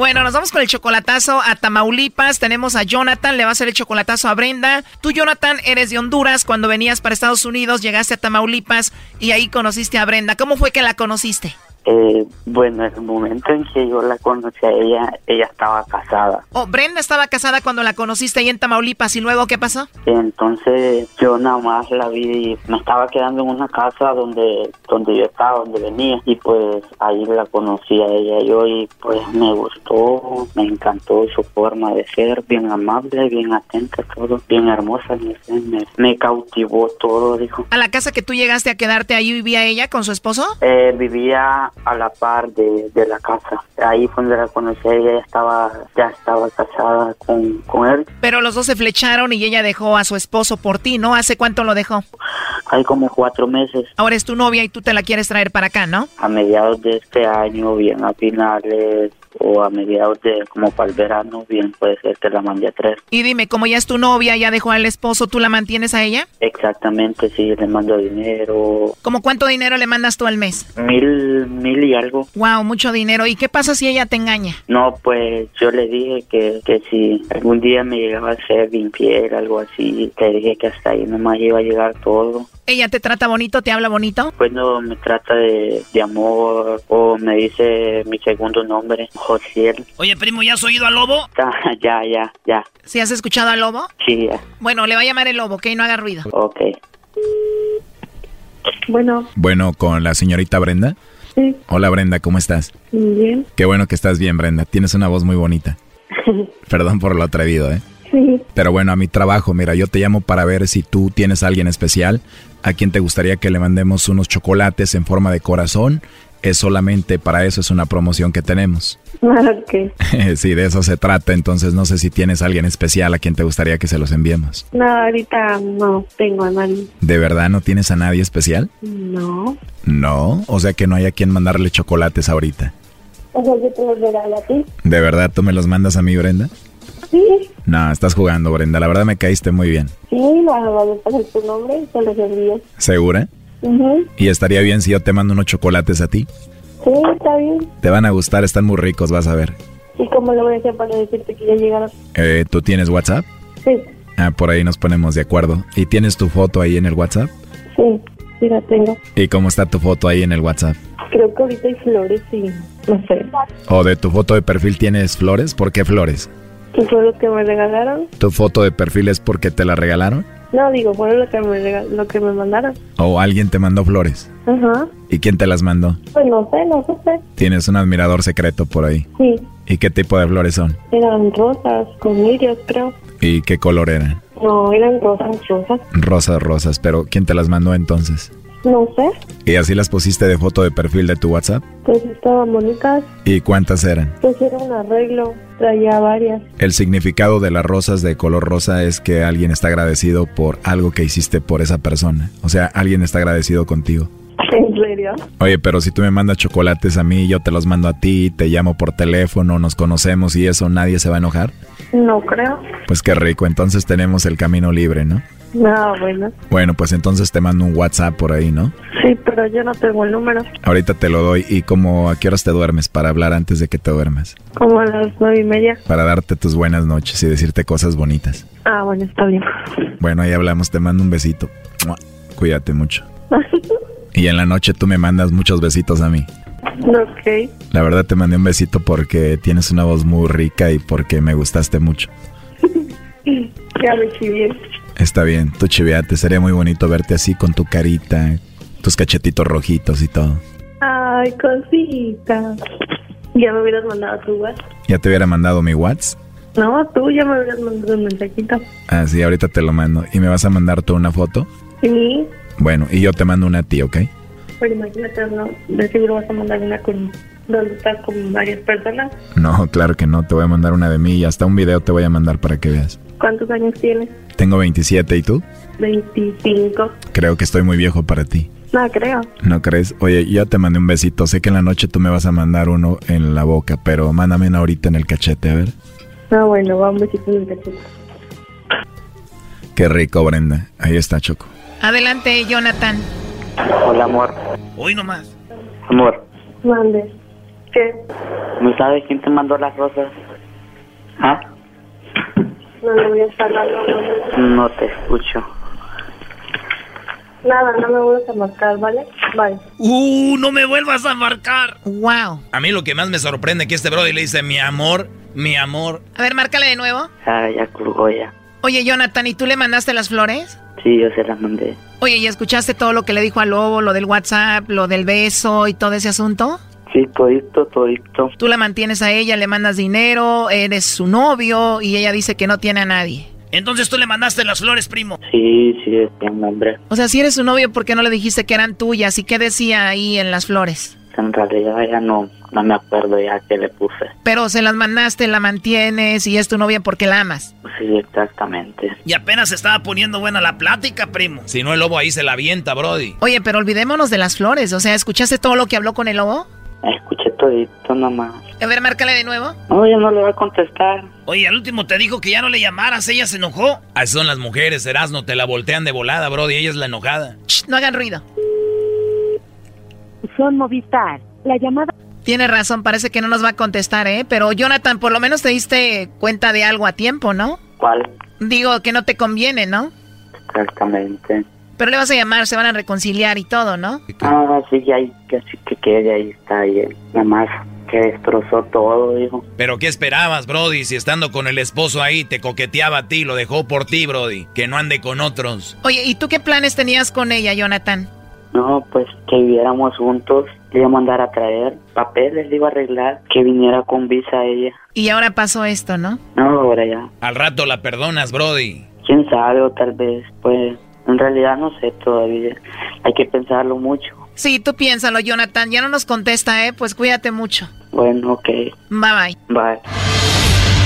Bueno, nos vamos con el chocolatazo a Tamaulipas. Tenemos a Jonathan, le va a hacer el chocolatazo a Brenda. Tú, Jonathan, eres de Honduras. Cuando venías para Estados Unidos, llegaste a Tamaulipas y ahí conociste a Brenda. ¿Cómo fue que la conociste? Eh, bueno, el momento en que yo la conocí a ella, ella estaba casada. Oh, Brenda estaba casada cuando la conociste ahí en Tamaulipas. ¿Y luego qué pasó? Entonces yo nada más la vi me estaba quedando en una casa donde donde yo estaba, donde venía. Y pues ahí la conocí a ella yo y pues me gustó, me encantó su forma de ser, bien amable, bien atenta, todo, bien hermosa. Me, me, me cautivó todo, dijo. ¿A la casa que tú llegaste a quedarte ahí vivía ella con su esposo? Eh, vivía a la par de, de la casa. Ahí fue donde la conocí, ella ya estaba, ya estaba casada con, con él. Pero los dos se flecharon y ella dejó a su esposo por ti, ¿no? ¿Hace cuánto lo dejó? Hay como cuatro meses. Ahora es tu novia y tú te la quieres traer para acá, ¿no? A mediados de este año, bien a finales o a mediados de como para el verano, bien puede ser que la mande a traer. Y dime, como ya es tu novia, ya dejó al esposo, ¿tú la mantienes a ella? Exactamente, sí, le mando dinero. ¿Cómo cuánto dinero le mandas tú al mes? Mil, mil y algo. Wow, mucho dinero. ¿Y qué pasa si ella te engaña? No, pues yo le dije que, que si algún día me llegaba a ser infiel, algo así, le dije que hasta ahí nomás iba a llegar todo. ¿Ella te trata bonito, te habla bonito? No me trata de, de amor o me dice mi segundo nombre, Josiel. Oye, primo, ¿ya has oído al lobo? Ya, ya, ya. ¿Sí has escuchado al lobo? Sí, ya. Bueno, le va a llamar el lobo, que no haga ruido. Ok. Bueno, Bueno, con la señorita Brenda. sí, Hola Brenda, ¿cómo estás? bien. Qué bueno que estás bien, Brenda. Tienes una voz muy bonita. Perdón por lo atrevido, ¿eh? Sí, Pero bueno, a mi trabajo, mira, yo te llamo para ver si tú tienes a alguien especial a quien te gustaría que le mandemos unos chocolates en forma de corazón. Es solamente para eso, es una promoción que tenemos. ok. sí, de eso se trata, entonces no sé si tienes a alguien especial a quien te gustaría que se los enviemos. No, ahorita no tengo a nadie. ¿De verdad no tienes a nadie especial? No. No, o sea que no hay a quien mandarle chocolates ahorita. O sea, yo te los regalo a ti. ¿De verdad tú me los mandas a mí, Brenda? Sí, No, estás jugando, Brenda. La verdad me caíste muy bien. sí, la a poner tu nombre y te los envío. ¿Segura? Ujú. ¿Y estaría bien si yo te mando unos chocolates a ti? Sí, está bien. Te van a gustar, están muy ricos, vas a ver. ¿Y cómo le voy a hacer para decirte que ya llegaron? Eh, ¿Tú tienes WhatsApp? Sí, Ah, por ahí nos ponemos de acuerdo. ¿Y tienes tu foto ahí en el WhatsApp? sí, sí la tengo. ¿Y cómo está tu foto ahí en el WhatsApp? Creo que ahorita hay flores y no sé. ¿O de tu foto de perfil tienes flores? ¿Por qué flores? ¿Qué fue lo que me regalaron? ¿Tu foto de perfil es porque te la regalaron? No, digo, fue lo que me, lo que me mandaron. ¿O alguien te mandó flores? Ajá. ¿Y quién te las mandó? Pues no sé, no sé. Tienes un admirador secreto por ahí. Sí, ¿Y qué tipo de flores son? eran rosas con lirios, creo. ¿Y qué color eran? No, eran rosas, rosas. Rosas, rosas, pero ¿quién te las mandó entonces? No sé, ¿Y así las pusiste de foto de perfil de tu WhatsApp? pues estaban bonitas. ¿Y cuántas eran? Pues era un arreglo, traía varias. El significado de las rosas de color rosa es que alguien está agradecido por algo que hiciste por esa persona. O sea, alguien está agradecido contigo. ¿En serio? Oye, pero si tú me mandas chocolates a mí, yo te los mando a ti, te llamo por teléfono, nos conocemos y eso, ¿nadie se va a enojar? No creo. Pues qué rico, entonces tenemos el camino libre, ¿no? No, bueno. Bueno, pues entonces te mando un WhatsApp por ahí, ¿no? Sí, pero yo no tengo el número. Ahorita te lo doy y como a qué horas te duermes para hablar antes de que te duermas, Como a las nueve y media. para darte tus buenas noches y decirte cosas bonitas. Ah, bueno, está bien. Bueno, ahí hablamos, te mando un besito. Cuídate mucho. Y en la noche tú me mandas muchos besitos a mí. ok. La verdad te mandé un besito porque tienes una voz muy rica y porque me gustaste mucho. Ya chivié. Está bien, tú chiveate, sería muy bonito verte así con tu carita, tus cachetitos rojitos y todo. Ay, cosita. Ya me hubieras mandado tu WhatsApp. Ya te hubiera mandado mi WhatsApp. No, tú ya me hubieras mandado un mensajito. Ah, sí, ahorita te lo mando. ¿Y me vas a mandar tú una foto? Sí, Bueno, y yo te mando una a ti, ¿ok? pero imagínate, no, de seguro vas a mandar una con donde estás con varias personas. No, claro que no, te voy a mandar una de mí y hasta un video te voy a mandar para que veas. ¿Cuántos años tienes? Tengo 27 y tú? 25. Creo que estoy muy viejo para ti. No, creo. ¿No crees? Oye, ya te mandé un besito. Sé que en la noche tú me vas a mandar uno en la boca, pero mándame uno ahorita en el cachete, a ver. Ah, bueno, va un besito en el cachete. Qué rico, Brenda. Ahí está, Choco. Adelante, Jonathan. Hola, amor. Hoy nomás. Amor, Mande. ¿Qué? ¿no sabes quién te mandó las rosas? ¿Ah? No le voy a estar dando. No te escucho. Nada, no me vuelvas a marcar, ¿vale? Bye. Uh, no me vuelvas a marcar. Wow. A mí lo que más me sorprende es que este brody le dice mi amor, mi amor. A ver, márcale de nuevo. Ah, ya colgó ya. Oye, Jonathan, ¿y tú le mandaste las flores? Sí, yo se las mandé. Oye, ¿y escuchaste todo lo que le dijo al lobo, lo del WhatsApp, lo del beso y todo ese asunto? Sí, todito, todito. Tú la mantienes a ella, le mandas dinero, eres su novio y ella dice que no tiene a nadie. Entonces tú le mandaste las flores, primo. Sí, sí, es un hombre. O sea, si eres su novio, ¿por qué no le dijiste que eran tuyas? ¿Y qué decía ahí en las flores? En realidad ya no, no me acuerdo ya qué le puse. Pero se las mandaste, la mantienes y es tu novia porque la amas. Sí, exactamente. Y apenas se estaba poniendo buena la plática, primo. Si no, el lobo ahí se la avienta, brody. Oye, pero olvidémonos de las flores. O sea, ¿escuchaste todo lo que habló con el lobo? Escuché todito nomás. A ver, márcale de nuevo. No, ya no le va a contestar. Oye, al último te dijo que ya no le llamaras, ella se enojó. Así son las mujeres, Erasno, te la voltean de volada, brody. Ella es la enojada. Shh, no hagan ruido. Son Movistar. La llamada. Tiene razón, parece que no nos va a contestar, ¿eh? Pero Jonathan, por lo menos te diste cuenta de algo a tiempo, ¿no? ¿Cuál? Digo que no te conviene, ¿no? Exactamente. Pero le vas a llamar, se van a reconciliar y todo, ¿no? Ah, sí, ya que sí que quede ahí está ahí. él. Nada más que destrozó todo, dijo. Pero ¿qué esperabas, brody? Si estando con el esposo ahí te coqueteaba a ti, lo dejó por ti, brody. Que no ande con otros. Oye, ¿y tú qué planes tenías con ella, Jonathan? No, pues que viviéramos juntos. Le iba a mandar a traer papeles, le iba a arreglar que viniera con visa a ella. Y ahora pasó esto, ¿no? No, ahora ya. Al rato la perdonas, brody. Quién sabe, o tal vez, pues, en realidad no sé todavía. Hay que pensarlo mucho. Sí, tú piénsalo, Jonathan. Ya no nos contesta, ¿eh? Pues cuídate mucho. Bueno, ok. Bye bye. Bye.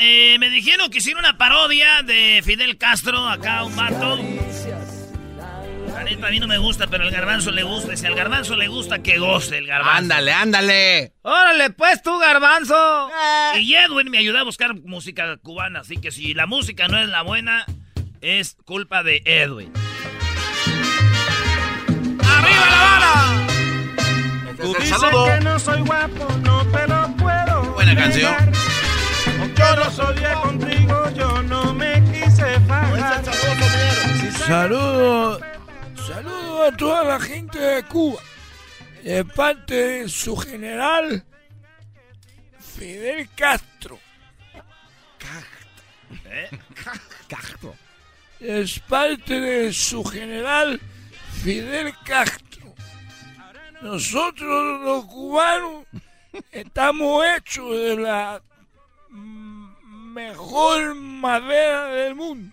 eh, me dijeron que hicieron una parodia de Fidel Castro, acá un vato. La neta a mí no me gusta, pero al garbanzo le gusta. Y si al garbanzo le gusta, que goce el garbanzo. Ándale, ándale. Órale, pues tú, garbanzo. Y Edwin me ayudó a buscar música cubana, así que si la música no es la buena, es culpa de Edwin. ¡Arriba la vara! Tú dices que no soy guapo, no te lo puedo. Buena canción. Yo no soy contigo, yo no me quise fajar. Saludos, saludos a toda la gente de Cuba. De parte de su general Fidel Castro. Castro. Es parte de su general Fidel Castro. Nosotros los cubanos estamos hechos de la mejor madera del mundo.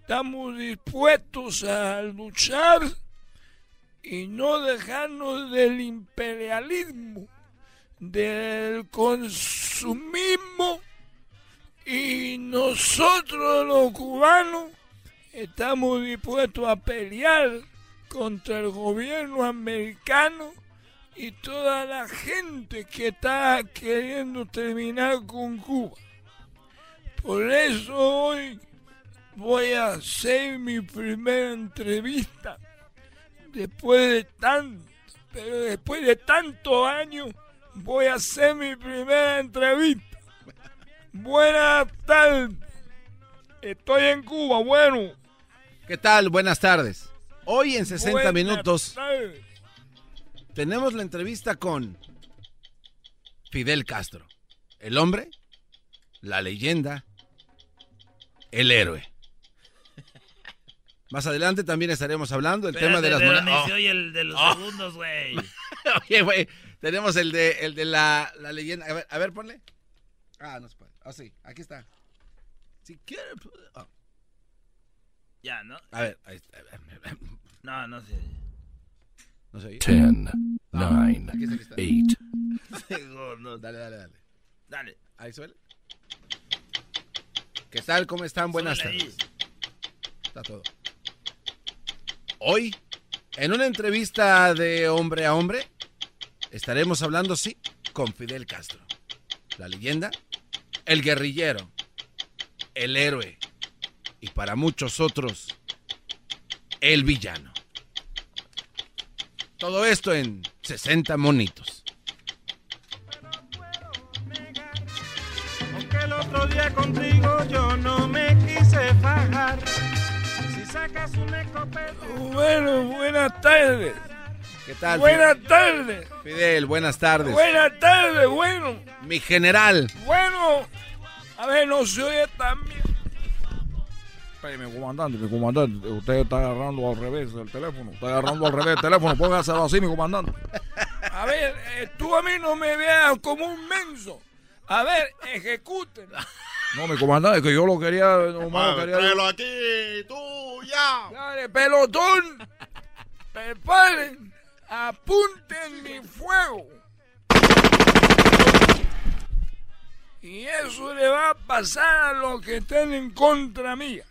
Estamos dispuestos a luchar y no dejarnos del imperialismo, del consumismo y nosotros los cubanos estamos dispuestos a pelear contra el gobierno americano y toda la gente que está queriendo terminar con Cuba. Por eso hoy voy a hacer mi primera entrevista después de tanto, pero después de tantos años voy a hacer mi primera entrevista. Buenas tardes. Estoy en Cuba, bueno. ¿Qué tal? Buenas tardes. Hoy en 60 Buenas minutos tardes. tenemos la entrevista con Fidel Castro. El hombre, la leyenda, el héroe. Más adelante también estaremos hablando del tema de las Espérate, monedas. oye el de los Oh. segundos, güey. Oye, güey, tenemos el de, el de la, la leyenda. A ver, a ver, ponle. Ah, no se puede. Ah, sí, aquí está. Si quiere. ah. Ya, ¿no? A ver, ahí está. No, no sé. No sé. 10, 9, Aquí está, aquí está. 8. No, no, dale, dale, dale. Dale. Ahí suele. ¿Qué tal? ¿Cómo están? Buenas tardes. Está todo. Hoy, en una entrevista de hombre a hombre, estaremos hablando, sí, con Fidel Castro. La leyenda, el guerrillero, el héroe y para muchos otros, el villano. Todo esto en 60 monitos. Otro día contigo yo no me quise fajar. Si sacas un escopeta. Bueno, buenas tardes. ¿Qué tal? Buenas tardes. Fidel, buenas tardes. Buenas tardes, bueno. Mi general. Bueno. A ver, no se oye también. mi comandante, mi comandante. Usted está agarrando al revés el teléfono. Está agarrando al revés el teléfono. Póngaselo así, mi comandante. A ver, eh, tú a mí no me veas como un menso. A ver, ejecuten. No, mi comandante, que yo lo quería. nomás lo quería Tráelo aquí, tú, ya. Dale, pelotón. Preparen. Apunten mi fuego. Y eso le va a pasar a los que estén en contra mía.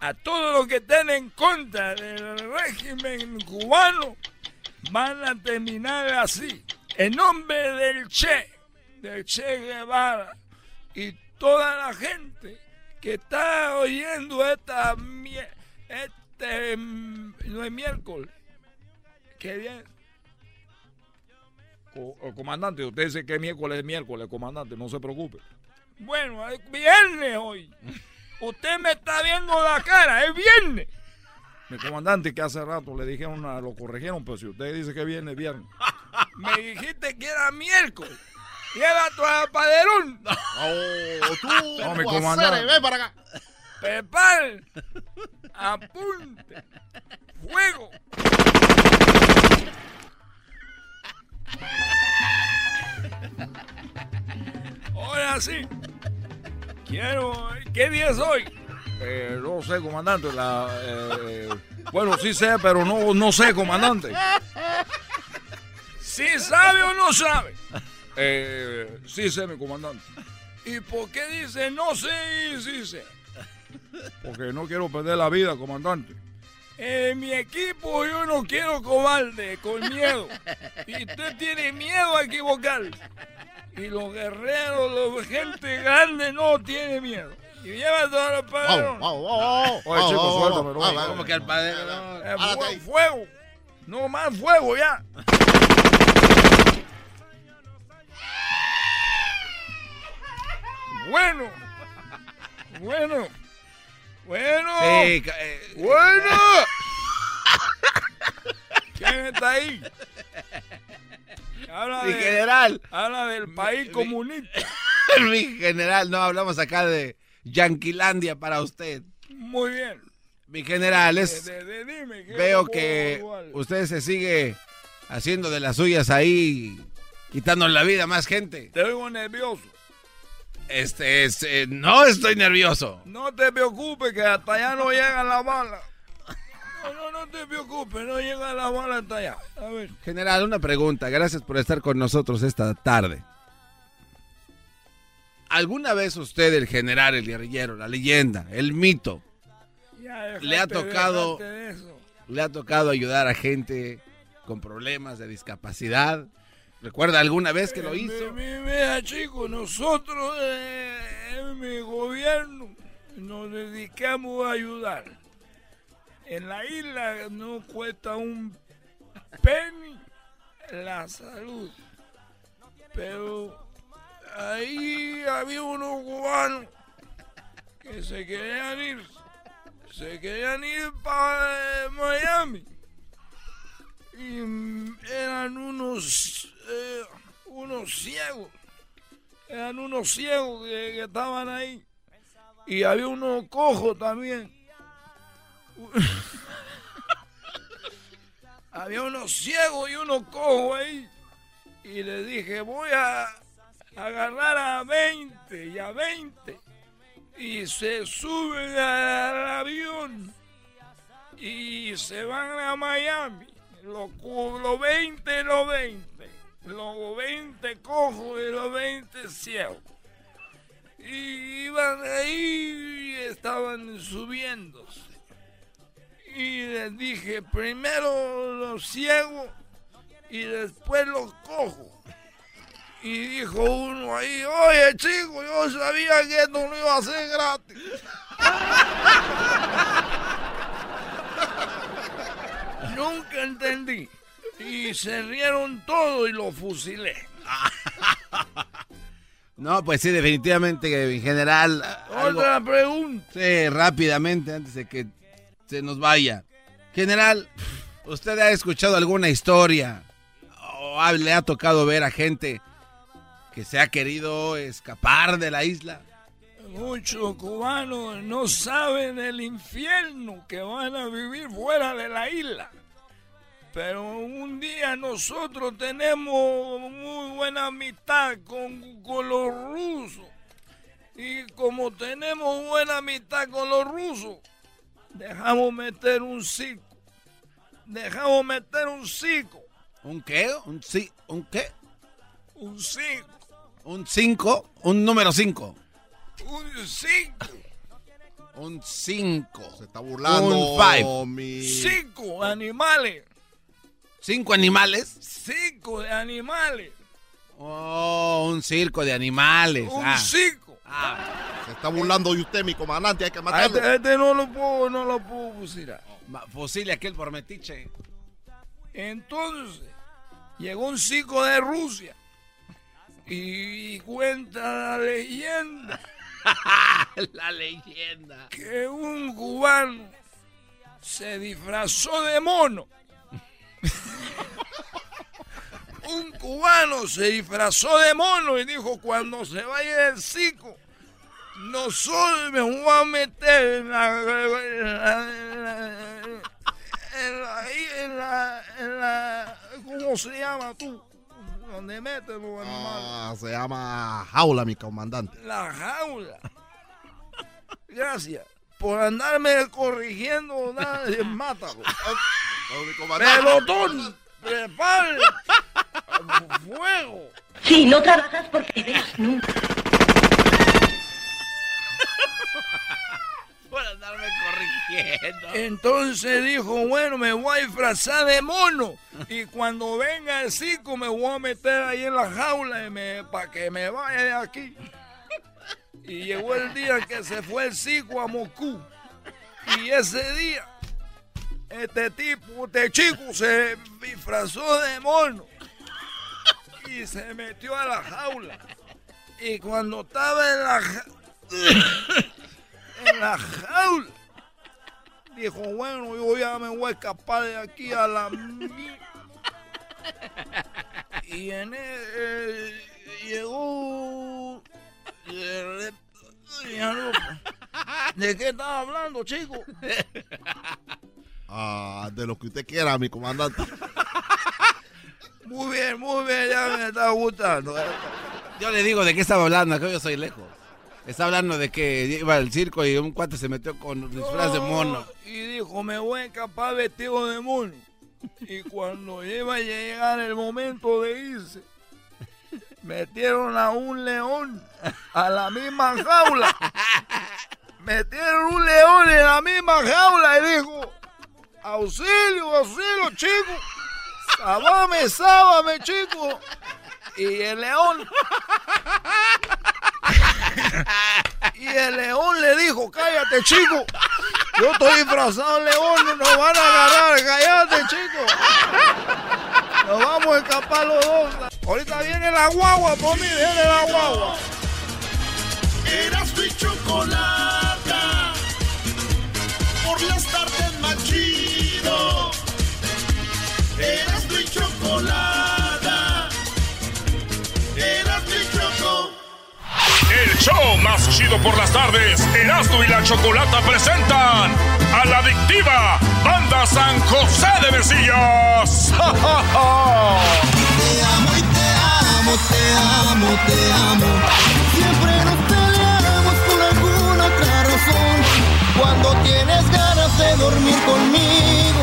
A todos los que estén en contra del régimen cubano van a terminar así. En nombre del Che, del Che Guevara y toda la gente que está oyendo esta este mm, no es miércoles. Qué bien. Co- oh, comandante, usted dice que miércoles es miércoles, comandante, no se preocupe. Bueno, es viernes hoy. Usted me está viendo la cara, es viernes. Mi comandante que hace rato le dijeron, a- lo corrigieron, pero si usted dice que viene, es viernes. Me dijiste que era miércoles. Lleva tu apaderón. Oh, tú, No, mi tú, comandante. Ven para acá. Preparen. Apunte. Fuego. Ahora sí. Quiero. ¿Qué día es hoy? Eh, no sé, comandante. La, eh, bueno, sí sé, pero no, no sé, comandante. ¿Sí sabe o no sabe? Eh, sí sé, mi comandante. ¿Y por qué dice no sé y sí sé? Porque no quiero perder la vida, comandante. En mi equipo yo no quiero cobarde, con miedo. Y usted tiene miedo a equivocarse. Y los guerreros, la gente grande no tiene miedo. Y lleva todos los padres. Wow, wow, wow, wow. Oye, Wow, chico, wow, suéltame, wow. no, Ah, como que al padre, Eh, no, fuego, fuego. No más fuego ya. Bueno. Bueno. Bueno. Sí, eh, Bueno. ¿Quién está ahí? Habla Mi de- general. Habla del país comunista. Mi general, no hablamos acá de Yanquilandia para usted. Muy bien. Mi general, es, De- de- de- dime, ¿qué veo que ayudar? usted se sigue haciendo de las suyas ahí, quitando la vida a más gente. Te oigo nervioso. Este es, eh, no estoy nervioso. No te preocupes que hasta allá no llegan las balas. No, no, no te preocupes, no llegan las balas hasta allá. A ver. General, una pregunta. Gracias por estar con nosotros esta tarde. ¿Alguna vez usted, el general, el guerrillero, la leyenda, el mito, Ya, le ha tocado, le ha tocado ayudar a gente con problemas de discapacidad? ¿Recuerda alguna vez que lo Eh, hizo? mi- mi- Mira, chicos, nosotros eh, en mi gobierno nos dedicamos a ayudar. En la isla no cuesta un penny la salud. Pero ahí había unos cubanos que se querían ir. Se querían ir para Miami. Y eran unos, eh, unos ciegos. Eran unos ciegos que, estaban ahí. Y había unos cojos también. había unos ciegos y unos cojos ahí. Y le dije, voy a agarrar a 20 y a 20. Y se suben al avión y se van a Miami. Los los 20, los 20. Los 20 cojos y los 20 ciegos. Y iban ahí y estaban subiéndose. Y les dije, primero los ciegos y después los cojos. Y dijo uno ahí, oye chico, yo sabía que esto no iba a ser gratis. Nunca entendí. Y se rieron todo y lo fusilé. No, pues sí, definitivamente, en general. Otra pregunta. Sí, rápidamente, antes de que se nos vaya. General, ¿usted ha escuchado alguna historia o ha- le ha tocado ver a gente que se ha querido escapar de la isla? Muchos cubanos no saben el infierno que van a vivir fuera de la isla. Pero un día nosotros tenemos muy buena amistad con, con los rusos. Y como tenemos buena amistad con los rusos, dejamos meter un circo. Dejamos meter un circo. ¿Un qué? ¿Un, sí, ¿Un qué? Un circo. ¿Un 5? ¿Un número 5? Un circo. Un 5. Se está burlando, Un 5. mi- Cinco animales. ¿Cinco animales? Cinco de animales. Oh, un circo de animales. Un ah. circo. Se está burlando de usted, mi comandante, hay que A matarlo. Este, este no lo puedo, no lo puedo fusilar. Fusile aquel por metiche. Entonces, llegó un circo de Rusia y cuenta la leyenda la leyenda. que un cubano se disfrazó de mono. un cubano se disfrazó de mono y dijo cuando se vaya el circo, nosotros me voy a meter en la, en la- en la- en la- en la- en la- ¿cómo se llama tú? Donde meten los animales. Ah, se llama jaula, mi comandante. La jaula. Gracias por andarme corrigiendo. Nadie, mátalo. Pelotón, prepare. Fuego. Si no trabajas porque ideas nunca. Por andarme corrigiendo. Entonces dijo, bueno, me voy a disfrazar de mono. Y cuando venga el circo me voy a meter ahí en la jaula para que me vaya de aquí. Y llegó el día que se fue el circo a Moscú. Y ese día, este tipo, este chico se disfrazó de mono. Y se metió a la jaula. Y cuando estaba en la ja- en la jaula, dijo, bueno, yo ya me voy a escapar de aquí a la... mi-". Y en el, eh, llegó... ya no- ¿De qué estaba hablando, chico? Ah, de lo que usted quiera, mi comandante. Muy bien, muy bien, ya me está gustando. Yo le digo de qué estaba hablando, que yo soy lejos. Está hablando de que iba al circo y un cuate se metió con disfraz de mono. Y dijo, me voy a escapar vestido de mono. Y cuando iba a llegar el momento de irse, metieron a un león a la misma jaula. Metieron un león en la misma jaula y dijo, auxilio, auxilio, chico. Sábame, sábame, chico. Y el león. Y el león le dijo, cállate, chico. Yo estoy disfrazado león, no nos van a agarrar, cállate, chico. Nos vamos a escapar los dos. Ahorita viene la guagua, por mí, viene la guagua. Eras mi chocolata. Por las tardes más chido. Eras mi chocolata. Eras mi choco. El show más chido por las tardes, Erasmo y la Chocolata presentan a la adictiva Banda San José de Mesillas. ¡Ja, ja, ja! Te amo y te amo, te amo, te amo. Siempre nos peleamos por alguna otra razón. Cuando tienes ganas de dormir conmigo.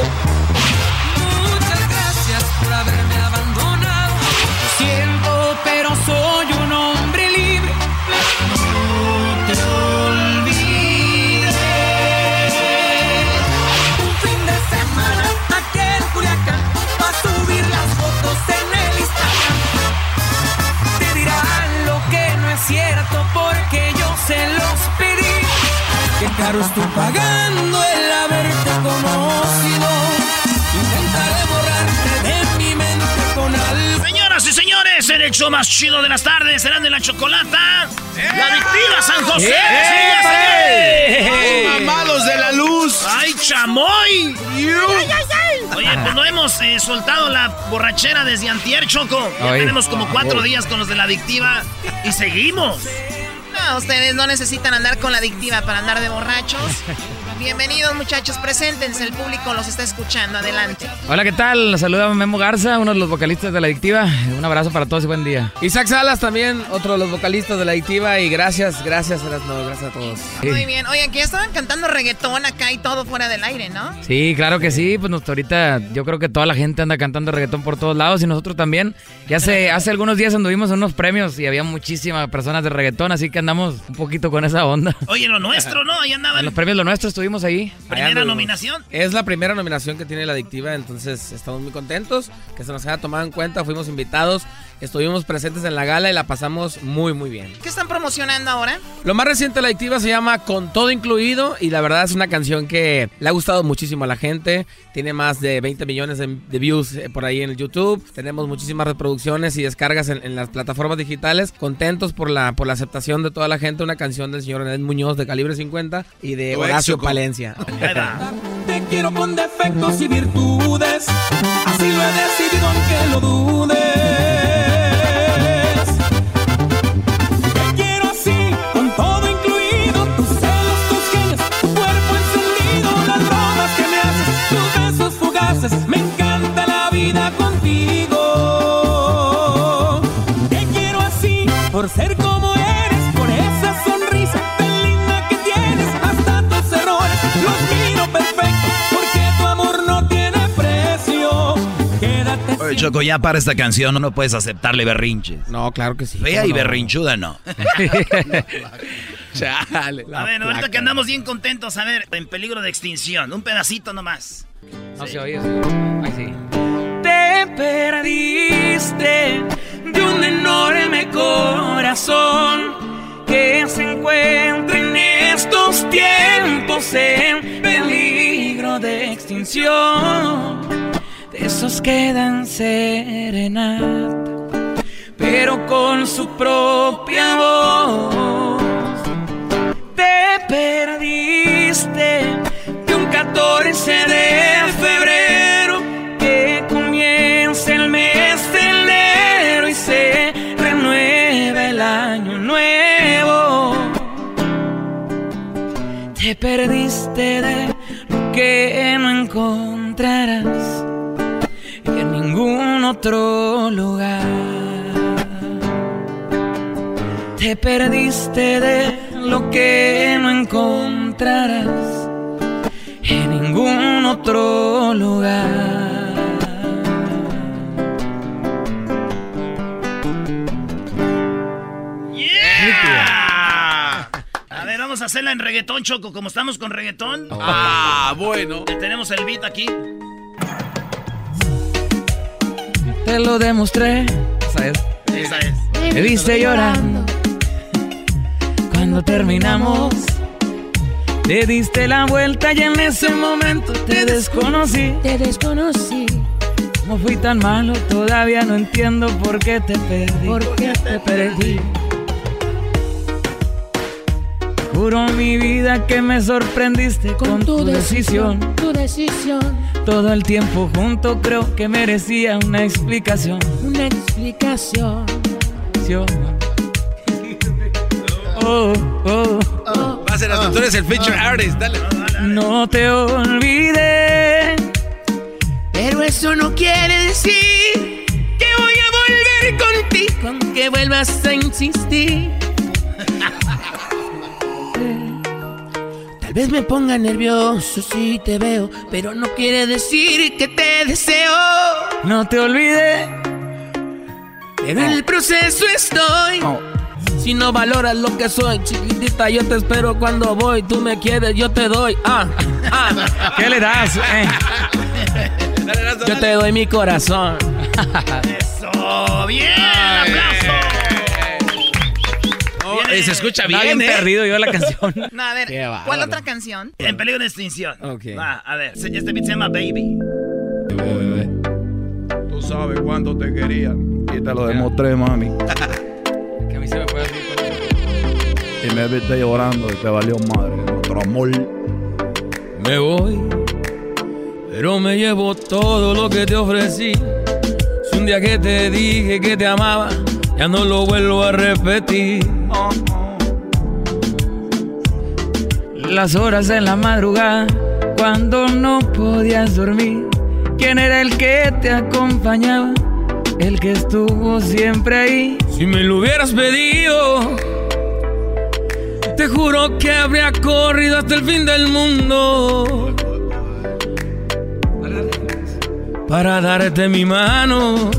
Muchas gracias por haberme abandonado. Lo siento, pero soy un hombre libre. No te olvides. Un fin de semana aquí en Culiacán. Va a subir las fotos en el Instagram. Te dirán lo que no es cierto porque yo se los pedí. Qué caro es tu pagar. Show más chido de las tardes, serán de la chocolata. La adictiva San José. ¡Eh! ¡Sí, ¡Eh! ¡Mamados de la luz! ¡Ay, chamoy! Oye, pues no hemos eh, soltado la borrachera desde antier, Choco. Ya Ay. tenemos como cuatro días con los de la adictiva y seguimos. No, ustedes no necesitan andar con la adictiva para andar de borrachos. Bienvenidos muchachos, preséntense, el público los está escuchando, adelante. Hola, ¿qué tal? Los saluda Memo Garza, uno de los vocalistas de La Adictiva. Un abrazo para todos y buen día. Isaac Salas también, otro de los vocalistas de La Adictiva. Y gracias, gracias, Erasmo, gracias a todos. Muy bien, oye, que ya estaban cantando reggaetón acá y todo fuera del aire, ¿no? Sí, claro que sí, pues ahorita yo creo que toda la gente anda cantando reggaetón por todos lados y nosotros también. Ya hace, hace algunos días anduvimos en unos premios y había muchísimas personas de reggaetón, así que andamos un poquito con esa onda. Oye, lo nuestro, ¿no? Ahí En andaban. los premios lo nuestro estuvimos ahí. Primera nominación. Es la primera nominación que tiene la adictiva, entonces estamos muy contentos que se nos haya tomado en cuenta. Fuimos invitados, estuvimos presentes en la gala y la pasamos muy, muy bien. ¿Qué están promocionando ahora? Lo más reciente de la adictiva se llama Con todo incluido y la verdad es una canción que le ha gustado muchísimo a la gente. Tiene más de 20 millones de, de views eh, por ahí en el YouTube. Tenemos muchísimas reproducciones y descargas en, en las plataformas digitales. Contentos por la, por la aceptación de toda la gente. Una canción del señor Ed Muñoz de Calibre 50 y de Tu Horacio. Palencia. Te quiero con defectos y virtudes. Así lo he decidido aunque lo dudes. Fugaces. Me encanta la vida contigo. Te quiero así, por ser como eres. Por esa sonrisa tan linda que tienes. Hasta tus errores los miro perfectos. Porque tu amor no tiene precio. Quédate Oye, Choco, ya para esta canción no puedes aceptarle berrinches. No, claro que sí. Fea ¿cómo y no? berrinchuda no. Chale, la A ver, ahorita que andamos bien contentos, a ver, en peligro de extinción, un pedacito nomás. No se oye. Ay, sí. Te perdiste de un enorme corazón que se encuentra en estos tiempos en peligro de extinción. De esos que dan serenata, pero con su propia voz. 14 de febrero que comienza el mes de enero y se renueva el año nuevo. Te perdiste de lo que no encontrarás en ningún otro lugar. Te perdiste de lo que no encontrarás otro lugar. ¡Yeah! A ver, vamos a hacerla en reggaetón, Choco. Como estamos con reggaetón. Ah, bueno. Ya tenemos el beat aquí. Te lo demostré. Esa es. Esa es. Me viste llorando cuando terminamos. Te diste la vuelta y en ese momento te desconocí. Te desconocí. No fui tan malo, todavía no entiendo por qué te perdí. ¿Por qué te perdí? Juro mi vida que me sorprendiste con, tu, decisión. Tu decisión. Todo el tiempo junto creo que merecía una explicación. Una explicación. Oh, oh, Tú eres el feature artist, dale. No te olvidé. Pero eso no quiere decir que voy a volver contigo, aunque vuelvas a insistir. Tal vez me ponga nervioso si te veo, pero no quiere decir que te deseo. No te olvidé. Pero en el proceso estoy. Si no valoras lo que soy, chiquitita, yo te espero cuando voy. Tú me quieres, yo te doy. Ah, ah. ¿Qué le das? Eh. Yo te doy mi corazón. ¡Eso! ¡Bien! ¡Aplauso! De- se escucha bien, bien ¿eh? perdido yo la canción. No, a ver, Qué ¿cuál otra canción? En peligro de extinción. Ok. Va, a ver. Este beat se llama Baby. Tú sabes cuánto te quería y te lo demostré, mami. Mí se me fue así. Y me viste llorando y te valió madre. Otro amor. Me voy, pero me llevo todo lo que te ofrecí. Si un día que te dije que te amaba, ya no lo vuelvo a repetir. Las horas en la madrugada, cuando no podías dormir. ¿Quién era el que te acompañaba? El que estuvo siempre ahí. Si me lo hubieras pedido, te juro que habría corrido hasta el fin del mundo. Para darte mi mano.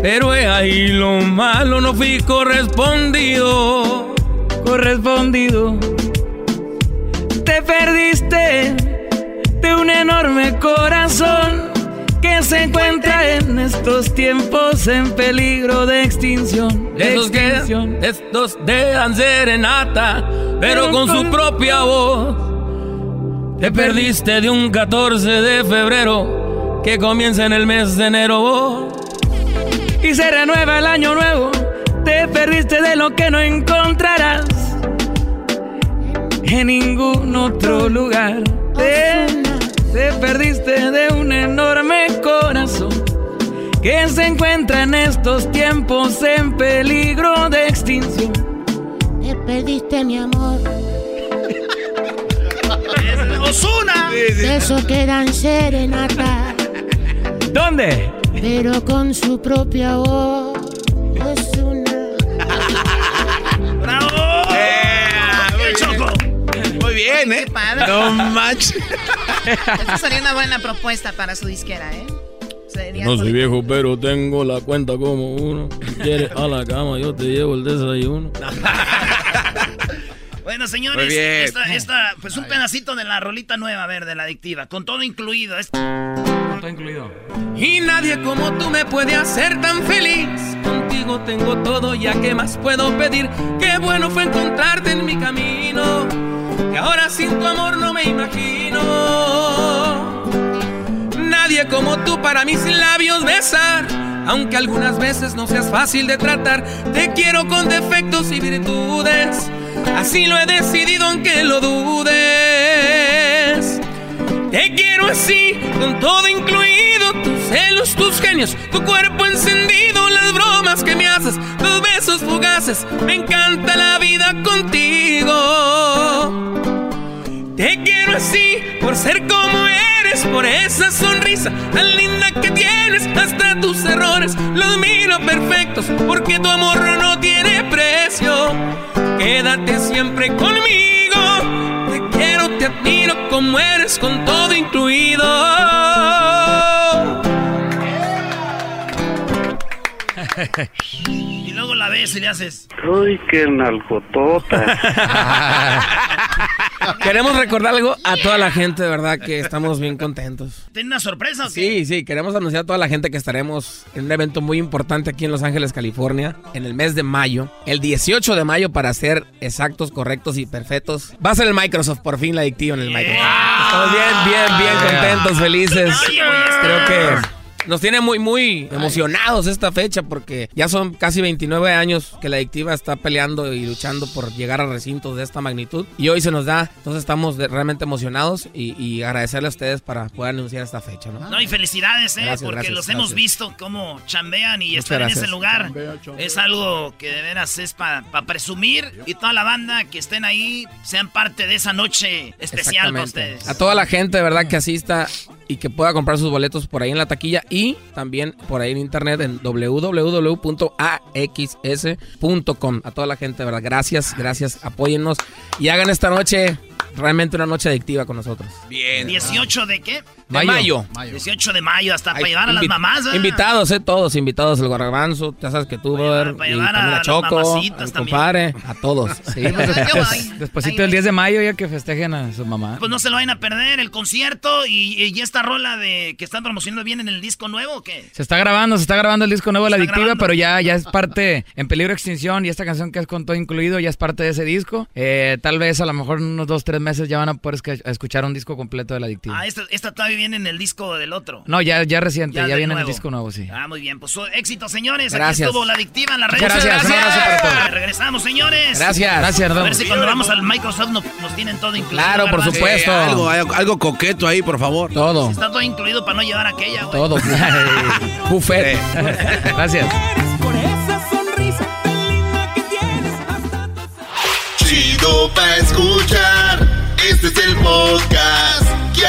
Pero he ahí lo malo, no fui correspondido. Correspondido. Te perdiste de un enorme corazón que se encuentra en estos tiempos en peligro de extinción. De esos que extinción. de estos de dan serenata, pero con su propia voz. Te perdiste de un 14 de febrero que comienza en el mes de enero. y se renueva el año nuevo. Te perdiste de lo que no encontrarás en ningún otro lugar. Te, te perdiste de un enorme corazón que se encuentra en estos tiempos en peligro de extinción. Te perdiste mi amor. ¡Osuna! De eso quedan serenata, ¿Dónde? pero con su propia voz. Es una. ¡Bravo! ¡Qué choco! Muy bien, ¿eh? Qué padre. No manches. Esta sería una buena propuesta para su disquera, ¿eh? Sería No soy con- viejo, pero tengo la cuenta como uno. Si quieres a la cama, yo te llevo el desayuno. Bueno, señores, esta, esta, pues un pedacito de la rolita nueva, a ver, de la adictiva, con todo incluido. Es- Todo incluido. Y nadie como tú me puede hacer tan feliz. Contigo tengo todo, ya que más puedo pedir. Qué bueno fue encontrarte en mi camino. Que ahora sin tu amor no me imagino. Nadie como tú para mis labios besar. Aunque algunas veces no seas fácil de tratar, te quiero con defectos y virtudes. Así lo he decidido aunque lo dudes. Te quiero así, con todo incluido, tus celos, tus genios, tu cuerpo encendido, las bromas que me haces, los besos fugaces, me encanta la vida contigo. Te quiero así, por ser como eres, por esa sonrisa tan linda que tienes, hasta tus errores los miro perfectos, porque tu amor no tiene precio. Quédate siempre conmigo, te quiero, te admiro como eres con todo incluido. la ves y le haces. Uy, qué nalgotota. Queremos recordar algo a toda la gente, de verdad, que estamos bien contentos. ¿Tiene una sorpresa o qué? Sí, sí, queremos anunciar a toda la gente que estaremos en un evento muy importante aquí en Los Ángeles, California, en el mes de mayo, el 18 de mayo para ser exactos, correctos y perfectos. Va a ser el Microsoft, por fin la adictiva en el Microsoft. Estamos bien, bien, bien contentos, felices. Creo que nos tiene muy, muy emocionados esta fecha porque ya son casi 29 años que la adictiva está peleando y luchando por llegar a recintos de esta magnitud. Y hoy se nos da, entonces estamos realmente emocionados y, y agradecerle a ustedes para poder anunciar esta fecha, ¿no? No, y felicidades, ¿eh? Gracias, porque gracias, los hemos gracias. visto cómo chambean y Muchas estar en ese lugar. Chambea, chambea. Es algo que de veras es para presumir y toda la banda que estén ahí sean parte de esa noche especial para ustedes. A toda la gente, de verdad, que asista y que pueda comprar sus boletos por ahí en la taquilla y también por ahí en internet en www.axs.com. A toda la gente, verdad, gracias, gracias, apóyennos y hagan esta noche realmente una noche adictiva con nosotros. Bien. ¿18 de qué? De mayo. 18 de mayo, hasta para llevar a las mamás. ¿verdad? Invitados, eh, todos invitados. El Garbanzo, ya sabes que tú, brother. para Y llevar a a Choco, a compadre, a todos. Sí, pues después, despuésito del 10 de mayo ya que festejen a su mamá. Pues no se lo vayan a perder el concierto y, y esta rola de que están promocionando bien en el disco nuevo, ¿o ¿qué? Se está grabando, se está grabando el disco nuevo de La Adictiva, grabando. pero ya, ya es parte en peligro de extinción y esta canción que es con todo incluido ya es parte de ese disco. Eh, tal vez a lo mejor en unos dos, tres meses ya van a poder escuchar un disco completo de La Adictiva. Ah, esta, esta todavía viene en el disco del otro. No, ya, ya reciente, ya, viene en el disco nuevo, sí. Ah, muy bien. Pues su- éxito, señores. Aquí Gracias. estuvo la adictiva en la red. Gracias, un abrazo para todos. Regresamos, señores. Gracias. Gracias, nos A ver si cuando vamos al Microsoft nos, nos tienen todo incluido. Claro, por supuesto. Sí, algo, algo coqueto ahí, por favor. Todo. Está todo incluido para no llevar aquella, güey. Todo. Buffet. Gracias. Con esa sonrisa tan linda que tienes hasta Chido pa' escuchar. Este es el podcast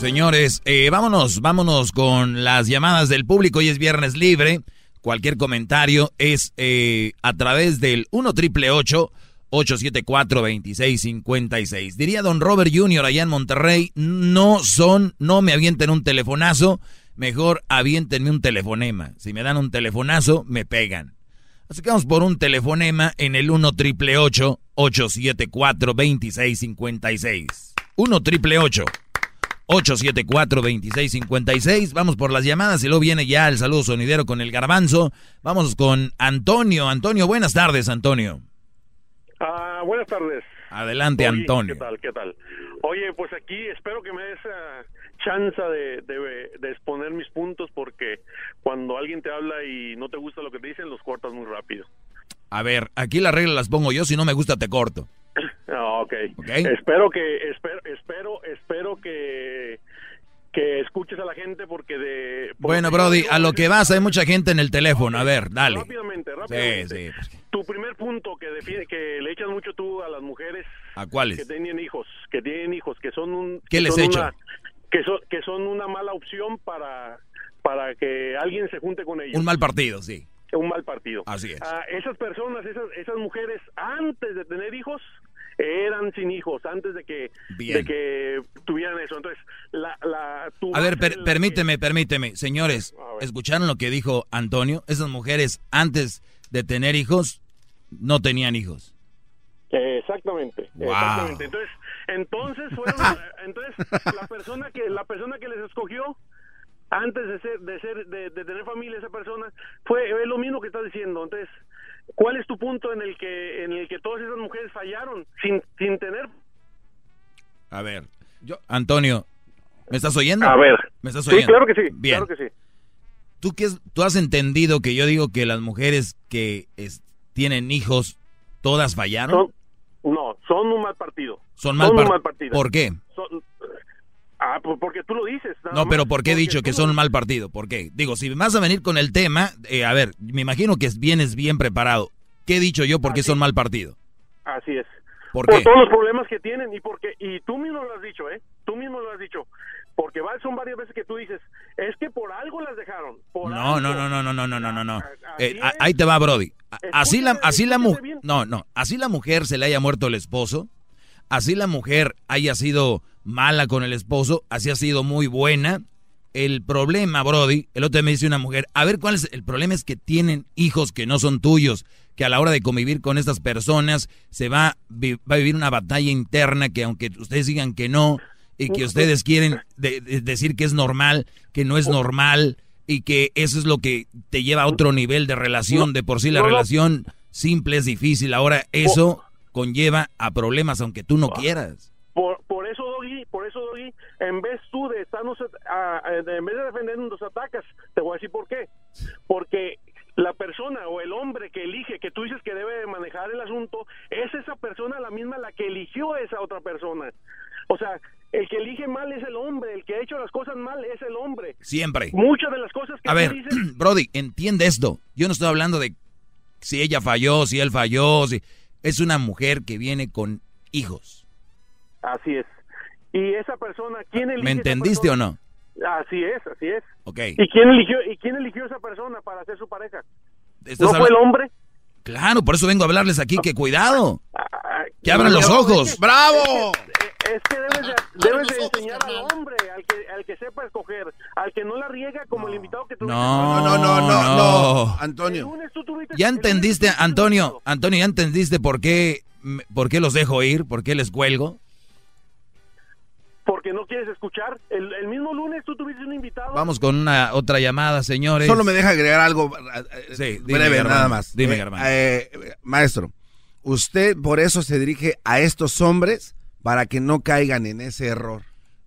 Señores, eh, vámonos, vámonos con las llamadas del público. Hoy es viernes libre. Cualquier comentario es eh, a través del 1 triple 874 2656. Diría don Robert Jr. allá en Monterrey, no son, no me avienten un telefonazo, mejor avientenme un telefonema. Si me dan un telefonazo, me pegan. Así que vamos por un telefonema en el 1 triple 874 2656. 1 triple 874-2656. Vamos por las llamadas y luego viene ya el saludo sonidero con el garbanzo. Vamos con Antonio. Antonio, buenas tardes, Antonio. Ah, buenas tardes. Adelante, Oye, Antonio. ¿Qué tal? ¿Qué tal? Oye, pues aquí espero que me des ah, chance de, de, de exponer mis puntos porque cuando alguien te habla y no te gusta lo que te dicen, los cortas muy rápido. A ver, aquí las reglas las pongo yo, si no me gusta te corto. Ah, ok. Espero que espero espero espero que que escuches a la gente porque de Bueno, Brody, a lo que vas, hay mucha gente en el teléfono. A ver, dale. Rápidamente, Sí, rápidamente. sí. Tu primer punto que defiende, que le echas mucho tú a las mujeres ¿A cuáles? que tienen hijos, que tienen hijos, que son un ¿Qué que les una- que son que son una mala opción para para que alguien se junte con ellos. Un mal partido, sí. Un mal partido. Así es. Ah, esas personas, esas esas mujeres antes de tener hijos eran sin hijos antes de que de que tuvieran eso. Entonces, la la tu A ver, per- permíteme, permíteme. Señores, ¿escucharon lo que dijo Antonio? Esas mujeres antes de tener hijos no tenían hijos. Exactamente, Wow. exactamente. Entonces, entonces fueron, entonces la persona que la persona que les escogió antes de ser de ser de, de tener familia esa persona fue es lo mismo que estás diciendo. Entonces, ¿cuál es tu punto en el que en el que todas esas mujeres fallaron sin sin tener A ver, yo, Antonio, ¿me estás oyendo? A ver. ¿Me estás Sí, oyendo? claro que sí, Bien. claro que sí. ¿Tú, qué es- ¿Tú has entendido que yo digo que las mujeres que es- tienen hijos, todas fallaron? Son- no, son un mal partido. Son mal, un par- mal partido. ¿Por qué? Son- Ah, pues porque tú lo dices. No, pero ¿por qué he dicho que son un mal partido? ¿Por qué? Digo, si vas a venir con el tema, eh, a ver, me imagino que vienes bien preparado. ¿Qué he dicho yo por qué son mal partido? Así es. ¿Por, por todos los problemas que tienen y porque y tú mismo lo has dicho, ¿eh? Tú mismo lo has dicho. Porque son varias veces que tú dices, es que por algo las dejaron. No, no, no, no, no, no, no, no, no. Ah, ah, eh, ahí te va, Brody. Así la, así la mujer, no, no, así la mujer se le haya muerto el esposo, así la mujer haya sido mala con el esposo, así ha sido muy buena. El problema, Brody, el otro día me dice una mujer, a ver cuál es el problema es que tienen hijos que no son tuyos, que a la hora de convivir con estas personas se va, va a vivir una batalla interna que aunque ustedes digan que no y que ustedes quieren de- de- decir que es normal, que no es normal y que eso es lo que te lleva a otro nivel de relación, de por sí la relación simple es difícil, ahora eso conlleva a problemas aunque tú no quieras. Por, por eso, Doggy, por eso, Doggy, en vez tú de estarnos, a- a- en vez de defendernos, nos atacas. Te voy a decir por qué. Porque la persona o el hombre que elige, que tú dices que debe de manejar el asunto, es esa persona la misma la que eligió a esa otra persona. O sea, el que elige mal es el hombre, el que ha hecho las cosas mal es el hombre. Siempre. Muchas de las cosas que A ver, dices, Brody, entiende esto. Yo no estoy hablando de si ella falló, si él falló, si... Es una mujer que viene con hijos. así es. Y esa persona, ¿quién elige ¿Me entendiste o no? Así es, así es. Ok. ¿Y quién eligió y quién eligió esa persona para ser su pareja? ¿No fue el hombre? Claro, por eso vengo a hablarles aquí que cuidado. Ah, Que abran los ojos. ¡Bravo! Es que debes de, debes de enseñar al hombre, al que, al que sepa escoger, al que no la riega como el invitado que tuviste. No, No, no, no, no, no. Antonio. Ya entendiste, Antonio. Antonio, ¿ya entendiste por qué, por qué los dejo ir? ¿Por qué les cuelgo? Porque no quieres escuchar. El, el mismo lunes tú tuviste un invitado. Vamos con una otra llamada, señores. Solo me deja agregar algo eh, Sí, dime, breve, nada más. Dime, Eh, Germán. eh, maestro, usted por eso se dirige a estos hombres para que no caigan en ese error.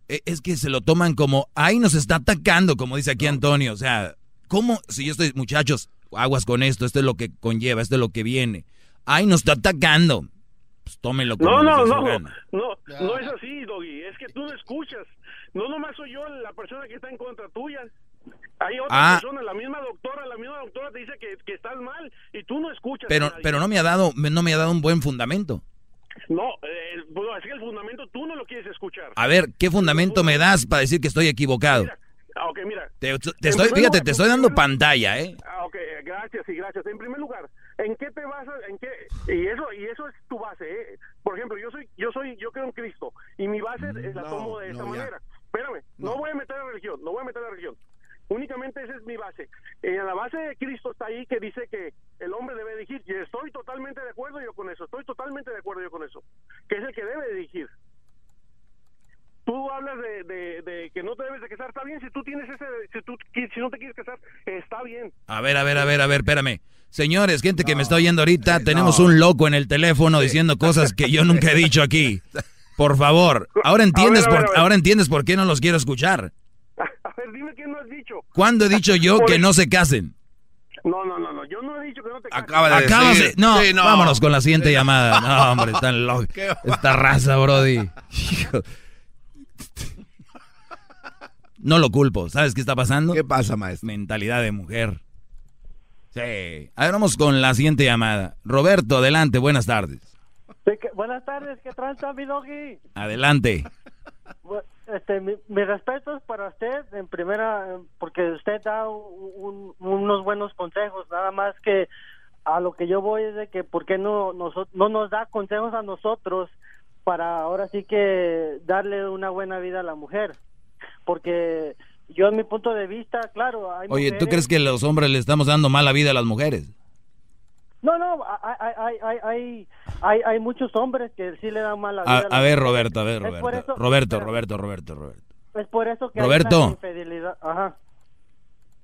Es que se lo toman como, ahí nos está atacando, como dice aquí Antonio. O sea, ¿cómo? Si yo estoy, muchachos, aguas con esto, esto es lo que conlleva, esto es lo que viene. Ahí nos está atacando. Pues tómenlo como No, no, no, gana. no, no es así, Doggy. Es que tú no escuchas. No nomás soy yo la persona que está en contra tuya. Hay otra Ah. persona, la misma doctora, la misma doctora te dice que, que estás mal y tú no escuchas. Pero, pero no me ha dado, no me ha dado un buen fundamento. No, eh, bueno, es que el fundamento tú no lo quieres escuchar. A ver, ¿qué fundamento me das para decir que estoy equivocado? Ah, ok, mira. Te, estoy, fíjate, lugar, te estoy dando pantalla, ¿eh? Ah, ok, eh, gracias, sí, gracias. En primer lugar, ¿en qué te basas? ¿En qué? Y eso, y eso es tu base, ¿eh? Por ejemplo, yo soy, yo soy, yo creo en Cristo y mi base es la no, tomo de esta no, ya. manera. Espérame, no. voy a meter la religión, no voy a meter la religión. Únicamente esa es mi base. Eh, la base de Cristo está ahí que dice que el hombre debe dirigir. Y estoy totalmente de acuerdo yo con eso. Estoy totalmente de acuerdo yo con eso. Que es el que debe dirigir. Tú hablas de, de, de que no te debes de casar. Está bien, si tú tienes ese... Si, tú, si no te quieres casar, está bien. A ver, a ver, a ver, a ver, espérame. Señores, gente que me está oyendo ahorita, tenemos no. un loco en el teléfono diciendo cosas que yo nunca he dicho aquí. Por favor, ahora entiendes A ver, a ver, por ahora entiendes por qué no los quiero escuchar. A ver, dime qué no has dicho. ¿Cuándo he dicho yo que no se casen? No, no, no, no. Yo no he dicho que no te cases. Acaba de Acabas decir. de- no, Sí, no. vámonos con la siguiente llamada. No, hombre, están locos. Esta raza, Brody. No lo culpo. ¿Sabes qué está pasando? ¿Qué pasa, maestro? Mentalidad de mujer. Sí. A ver, vamos con la siguiente llamada. Roberto, adelante, buenas tardes. buenas tardes, ¿qué tranza, mi doggy? Adelante. Este, mi, mi respeto es para usted, en primera, porque usted da un- unos buenos consejos, nada más que a lo que yo voy es de que, ¿por qué no, noso- no nos da consejos a nosotros para ahora sí que darle una buena vida a la mujer? Porque yo, en mi punto de vista, claro, hay Oye, ¿tú mujeres- crees que los hombres le estamos dando mala vida a las mujeres? No, no, hay, hay, hay, hay, hay, muchos hombres que sí le dan mala vida. A, las a ver. Roberto, a ver, Roberto. eso- Roberto, espera, Roberto, Roberto, Roberto. Es por eso que Roberto. hay infidelidad. Ajá.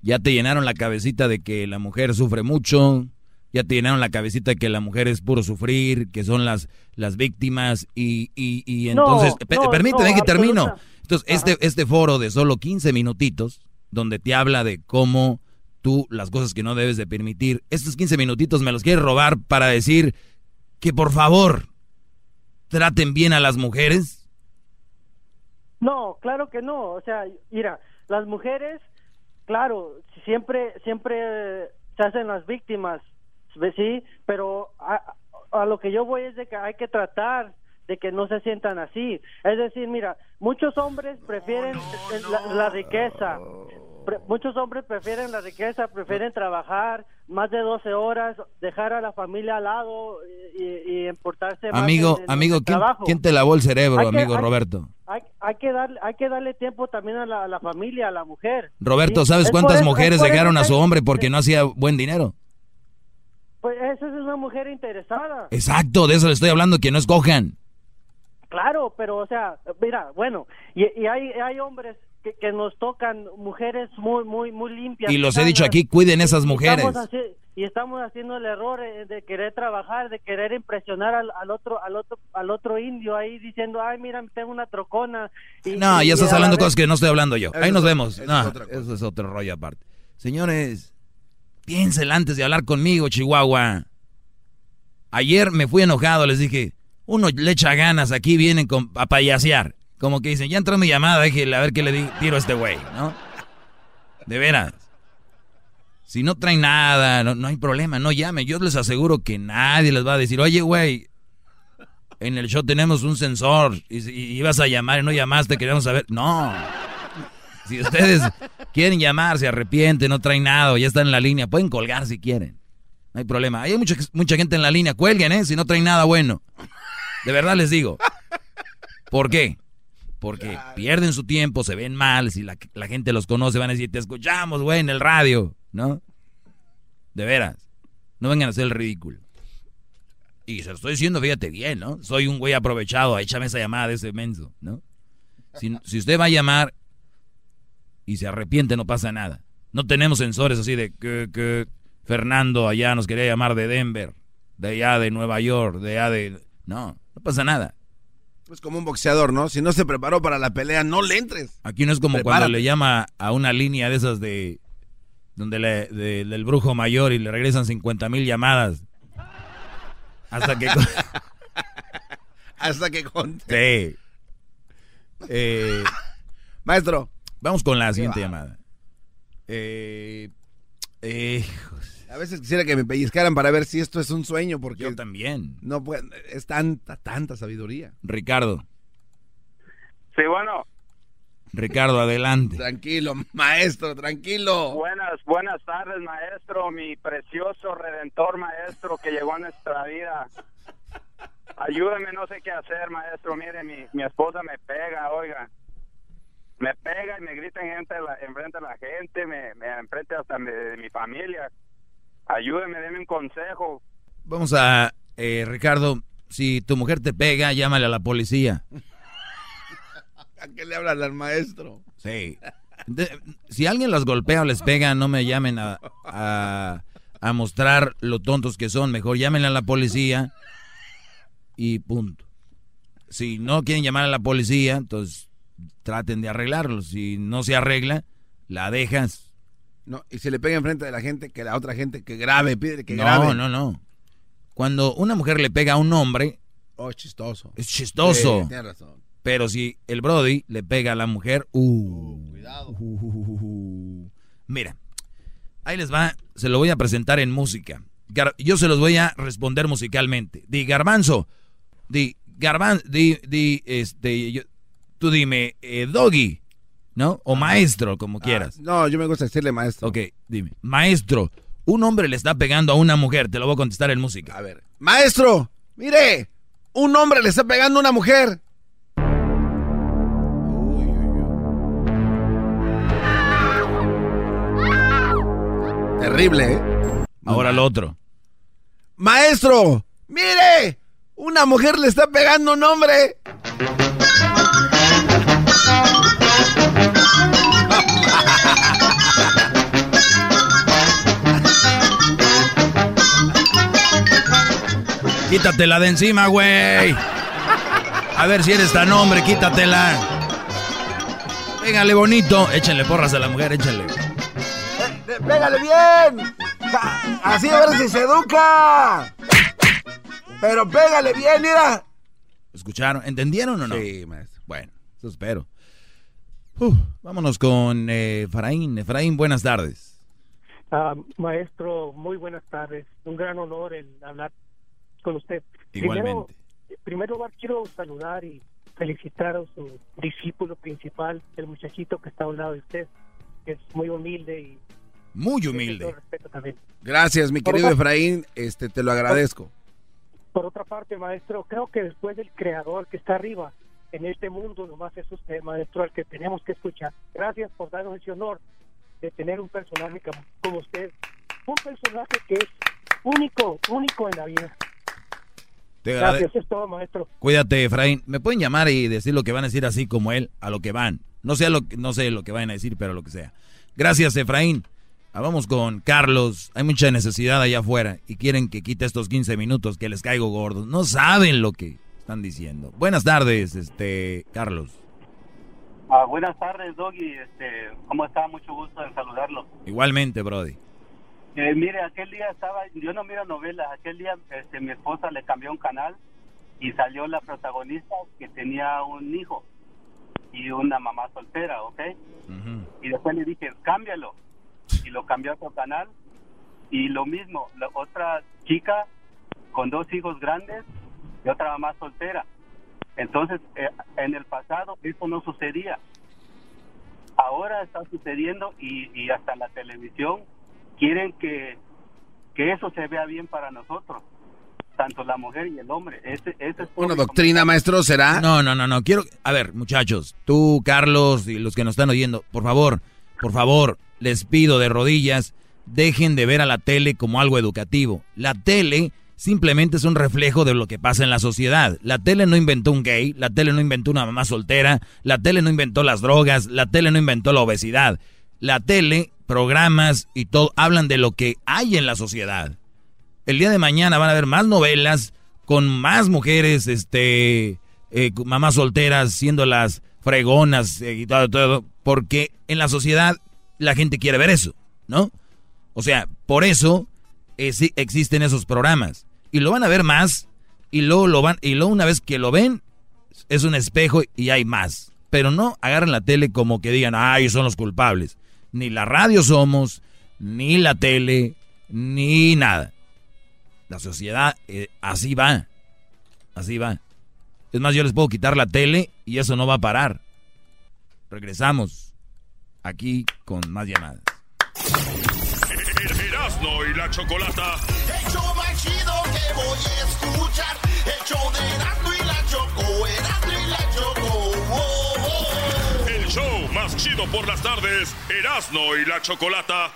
Ya te llenaron la cabecita de que la mujer sufre mucho, ya te llenaron la cabecita que la mujer es puro sufrir, que son las, las víctimas y, y, y entonces, no, permíteme no, que termino. Entonces, este, este foro de solo 15 minutitos, donde te habla de cómo tú las cosas que no debes de permitir, estos 15 minutitos me los quieres robar para decir que por favor traten bien a las mujeres. No, claro que no. O sea, mira, las mujeres, claro, siempre, siempre se hacen las víctimas. Sí, pero a, a lo que yo voy es de que hay que tratar de que no se sientan así. Es decir, mira, muchos hombres prefieren eh, la, la riqueza. Pre- muchos hombres prefieren la riqueza, prefieren trabajar más de 12 horas, dejar a la familia al lado y, y- importarse más Amigo, en amigo, ¿quién, quién te lavó el cerebro, Hay que- amigo hay- Roberto? Hay, hay que darle, hay que darle tiempo también a la, a la familia, a la mujer. Roberto. ¿sabes cuántas eso- es mujeres dejaron a su hombre porque no hacía buen dinero? Pues esa es una mujer interesada. Exacto, de eso le estoy hablando, que no escojan. Claro, pero o sea, mira, bueno, y, y hay, hay hombres que, que nos tocan mujeres muy, muy, muy limpias. Y los he dicho aquí, cuiden esas mujeres. estamos y estamos haciendo el error eh, de querer trabajar, de querer impresionar al, al otro, al otro, al otro indio ahí diciendo, ay, mira, tengo una trocona. Y- No, y- ya estás hablando vez- cosas que no estoy hablando yo. Eso Ahí nos es- vemos. eso No, es eso es otro rollo aparte. Señores, Piénsela antes de hablar conmigo, Chihuahua. Ayer me fui enojado, les dije, uno le echa ganas, aquí vienen con, a payasear. Como que dicen, ya entró mi llamada, déjale a ver qué le di- tiro a este güey, ¿no? De veras. Si no traen nada, no, hay problema, no llamen. Yo les aseguro que nadie les va a decir, oye, güey, en el show tenemos un sensor y, y ibas a llamar y no llamaste, queríamos saber. No. Si ustedes quieren llamar, se arrepienten, no traen nada, ya están en la línea, pueden colgar si quieren. No hay problema. Hay mucha, mucha gente en la línea, cuelguen, ¿eh? Si no traen nada bueno. De verdad les digo. ¿Por qué? Porque pierden su tiempo, se ven mal, si la, la gente los conoce van a decir, te escuchamos, güey, en el radio, ¿no? De veras. No vengan a hacer el ridículo. Y se lo estoy diciendo, fíjate bien, ¿no? Soy un güey aprovechado, échame esa llamada de ese menso, ¿no? Si, si usted va a llamar y se arrepiente, no pasa nada. No tenemos sensores así de que, que Fernando allá nos quería llamar de Denver, de allá de Nueva York, de allá de... No, no pasa nada. Es como un boxeador, ¿no? Si no se preparó para la pelea, no le entres. Aquí no es como Prepárate. cuando le llama a una línea de esas de... Donde le, de- del brujo mayor y le regresan 50 mil llamadas. Hasta que... Hasta que con... Sí. Eh, Maestro. Vamos con la siguiente va. llamada. Eh, eh, A veces quisiera que me pellizcaran para ver si esto es un sueño, porque... Yo también. No es tanta, tanta sabiduría. Ricardo. Sí, bueno. Ricardo, adelante. Tranquilo, maestro, tranquilo. Buenas, buenas tardes, maestro, mi precioso redentor maestro que llegó a nuestra vida. Ayúdeme, no sé qué hacer, maestro. Mire, mi, mi esposa me pega, oiga. Me pega y me grita en gente, la, enfrente de la gente, me, me enfrente hasta de, de mi familia. Ayúdeme, deme un consejo. Vamos a... eh, Ricardo, si tu mujer te pega, llámale a la policía. ¿A qué le hablan al maestro? Sí. De- si alguien las golpea o les pega, no me llamen a, a, a mostrar lo tontos que son. Mejor llámenle a la policía y punto. Si no quieren llamar a la policía, entonces traten de arreglarlo. Si no se arregla, la dejas. No, y si le pega enfrente de la gente, que la otra gente que grabe, pide que no, grabe. no, no. Cuando una mujer le pega a un hombre, Oh, chistoso. es chistoso. Sí, tienes razón. Pero si el Brody le pega a la mujer, uh, mira, ahí les va, se lo voy a presentar en música. Gar- yo se los voy a responder musicalmente. Di Garbanzo, di Garban, di, di, este, yo- tú dime, eh, Doggy, ¿no? O maestro, como quieras. Ah, No, yo me gusta decirle maestro. Ok, dime, maestro, un hombre le está pegando a una mujer, te lo voy a contestar en música. A ver, maestro, mire, un hombre le está pegando a una mujer. Terrible, ¿eh? Ahora lo otro. Maestro, mire, una mujer le está pegando a un hombre. Quítatela de encima, güey. A ver si eres tan hombre, quítatela. Pégale bonito. Échenle porras a la mujer, échenle. Pégale bien. Así a ver si se educa. Pero pégale bien, mira. ¿Escucharon? ¿Entendieron o no? Sí, maestro. Bueno, eso espero. Uf, vámonos con eh, Efraín. Efraín, buenas tardes. Ah, maestro, muy buenas tardes. Un gran honor el hablar con usted. Igualmente. Primero, primero lugar, quiero saludar y felicitar a su discípulo principal, el muchachito que está a un lado de usted, que es muy humilde y Muy humilde. respeto también. Gracias, mi Por querido. Efraín. Este, te lo agradezco. Por otra parte, maestro, creo que después del creador que está arriba en este mundo, nomás es usted, maestro, al que tenemos que escuchar. Gracias por darnos ese honor de tener un personaje como, como usted. Un personaje que es único, único en la vida. Te Gracias, es todo, maestro. Cuídate, Efraín. ¿Me pueden llamar y decir lo que van a decir así como él, a lo que van? No sé lo, que- no sé lo que van a decir, pero lo que sea. Gracias, Efraín. Ah, vamos con Carlos. Hay mucha necesidad allá afuera y quieren que quite estos 15 minutos que les caigo gordos. No saben lo que están diciendo. Buenas tardes, este Carlos. Ah, buenas tardes, Doggy. Este, ¿Cómo está? Mucho gusto en saludarlo. Igualmente, Brody. Eh, mire, aquel día estaba, yo no miro novelas, aquel día este, mi esposa le cambió un canal y salió la protagonista que tenía un hijo y una mamá soltera, ¿ok? Y después le dije, cámbialo. Y lo cambió a otro canal. Y lo mismo, la otra chica con dos hijos grandes y otra mamá soltera. Entonces, eh, en el pasado eso no sucedía. Ahora está sucediendo y, y hasta la televisión quieren que, que eso se vea bien para nosotros, tanto la mujer y el hombre. Ese, ese es Una doctrina, maestro, ¿será? No, no, no, no. Quiero. A ver, muchachos, tú, Carlos y los que nos están oyendo, por favor, por favor, les pido de rodillas, dejen de ver a la tele como algo educativo. La tele simplemente es un reflejo de lo que pasa en la sociedad. La tele no inventó un gay, la tele no inventó una mamá soltera, la tele no inventó las drogas, la tele no inventó la obesidad. La tele, programas y todo hablan de lo que hay en la sociedad. El día de mañana van a haber más novelas con más mujeres, este, eh, mamás solteras siendo las fregonas eh, y todo, todo, porque en la sociedad la gente quiere ver eso, ¿no? O sea, por eso eh, existen esos programas y lo van a ver más y luego lo van y luego una vez que lo ven es un espejo y hay más. Pero no agarran la tele como que digan, ay, son los culpables. Ni la radio somos, ni la tele, ni nada. La sociedad eh, así va. Así va. Es más, yo les puedo quitar la tele y eso no va a parar. Regresamos aquí con más llamadas. Erasmo y la chocolata. El show más chido que voy a escuchar. El show de Erasmo y la Choco. Más chido por las tardes. Erasmo y la chocolata.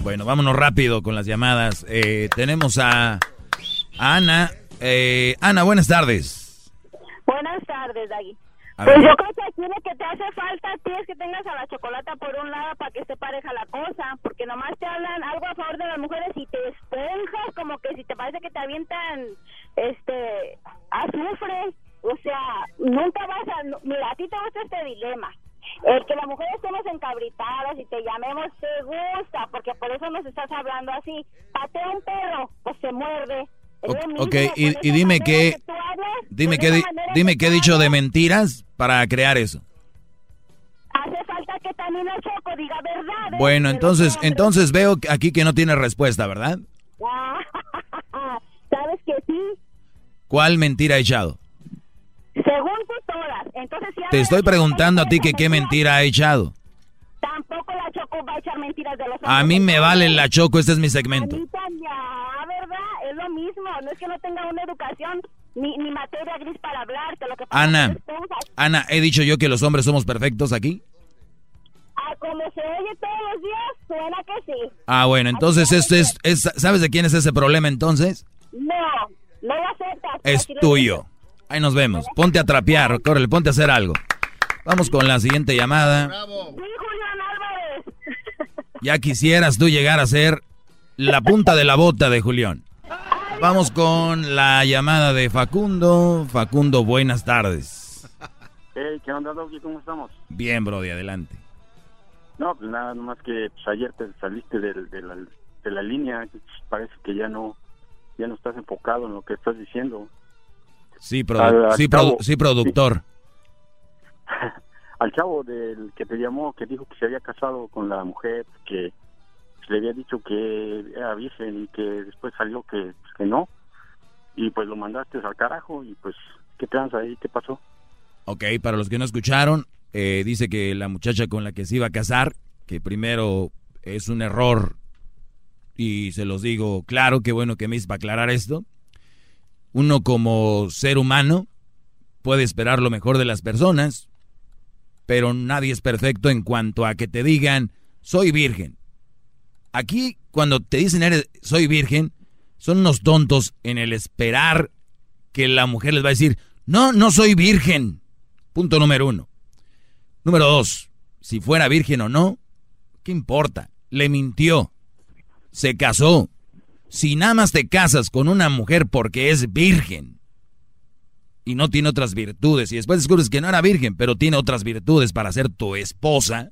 Bueno, vámonos rápido con las llamadas. Eh, tenemos a, a Ana. Eh, Ana, buenas tardes. Buenas tardes, Dagui. Pues yo creo que aquí lo que te hace falta a ti es que tengas a la chocolata por un lado para que esté pareja la cosa, porque nomás te hablan algo a favor de las mujeres y te esponjas como que si te parece que te avientan este azufre, o sea, nunca vas a mira, a ti te gusta este dilema. El que las mujeres estemos encabritadas y te llamemos te gusta, porque por eso nos estás hablando así. Patea un perro, pues se muerde. Es Ok, y, dime qué, dime qué, di- dime qué he dicho de mentiras para crear eso. Hace falta que también el Choco diga verdad. Bueno, entonces, entonces veo aquí que no tiene respuesta, ¿verdad? Sabes que sí, ¿Cuál mentira he echado? Según tú todas. Entonces, si Te estoy preguntando a ti que qué mentira he echado. Tampoco la Choco va a echar mentiras de los A hombres. mí me vale la choco, este es mi segmento. A ah, ¿verdad? Es lo mismo. No es que no tenga una educación ni, ni materia gris para hablar. Que lo que pasa Ana, es Ana, he dicho yo que los hombres somos perfectos aquí. ah, como se oye todos los días, suena que sí. Ah, bueno, entonces esto es, es- ¿sabes de quién es ese problema entonces? No, no lo aceptas. Es Así lo tuyo. Ahí nos vemos. Ponte a trapear, córrele, ponte a hacer algo. Vamos con la siguiente llamada. Sí, Julián Álvarez. Ya quisieras tú llegar a ser la punta de la bota de Julián. Vamos con la llamada de Facundo. Facundo, buenas tardes. Hey, ¿qué onda, Doggy? ¿Cómo estamos? Bien, Brody, adelante. No, pues nada, nomás que pues, ayer te saliste del- de, la, de la línea. Parece que ya no ya no estás enfocado en lo que estás diciendo. Sí, produ- Al- al sí, produ- sí, productor. Al chavo del que te llamó, que dijo que se había casado con la mujer, que le había dicho que era virgen y que después salió que, pues, que no. Y pues lo mandaste al carajo y pues, ¿qué tranza ahí? ¿Qué pasó? Ok, para los que no escucharon, eh, dice que la muchacha con la que se iba a casar, que primero es un error, y se los digo claro, qué bueno que me hizo para aclarar esto. Uno como ser humano puede esperar lo mejor de las personas, pero nadie es perfecto en cuanto a que te digan, soy virgen. Aquí, cuando te dicen, eres, soy virgen, son unos tontos en el esperar que la mujer les va a decir, no, no soy virgen. Punto número uno. Número dos, si fuera virgen o no, ¿qué importa? Le mintió. Se casó. Si nada más te casas con una mujer porque es virgen y no tiene otras virtudes, y después descubres que no era virgen, pero tiene otras virtudes para ser tu esposa,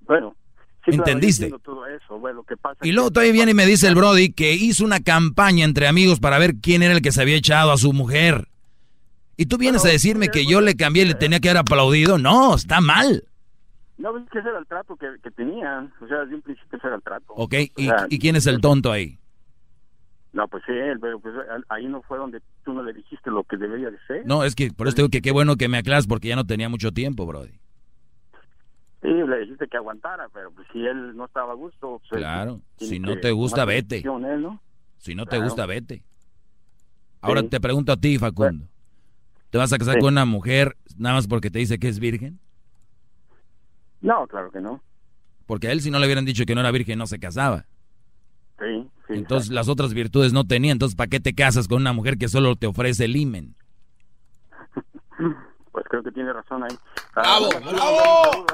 Bueno, sí, ¿Entendiste? todo eso. Bueno, pasa Y luego todavía viene y me dice el Brody que hizo una campaña entre amigos para ver quién era el que se había echado a su mujer. Y tú vienes a decirme que yo le cambié y le tenía que haber aplaudido. No, está mal. No, pues es que ese era el trato que, que tenían. O sea, desde un principio ese era el trato. ¿Ok? O ¿Y, sea, y quién es el tonto ahí? No, pues sí, él, pero pues ahí no fue donde tú no le dijiste lo que debería de ser. No, es que por eso digo que qué bueno que me aclaras porque ya no tenía mucho tiempo, Brody. Sí, le dijiste que aguantara, pero pues si él no estaba a gusto. Pues, Claro, si no te gusta, vete. decisión él, ¿no? Si no te gusta, vete. Ahora Sí. te pregunto a ti, Facundo. ¿Te vas a casar Sí. con una mujer nada más porque te dice que es virgen? No, claro que no. Porque a él si no le hubieran dicho que no era virgen no se casaba. Sí, sí. Entonces las otras virtudes no tenía. Entonces, ¿para qué te casas con una mujer que solo te ofrece el imen? Pues creo que tiene razón ahí. ¡Bravo! Ah, ¡Bravo!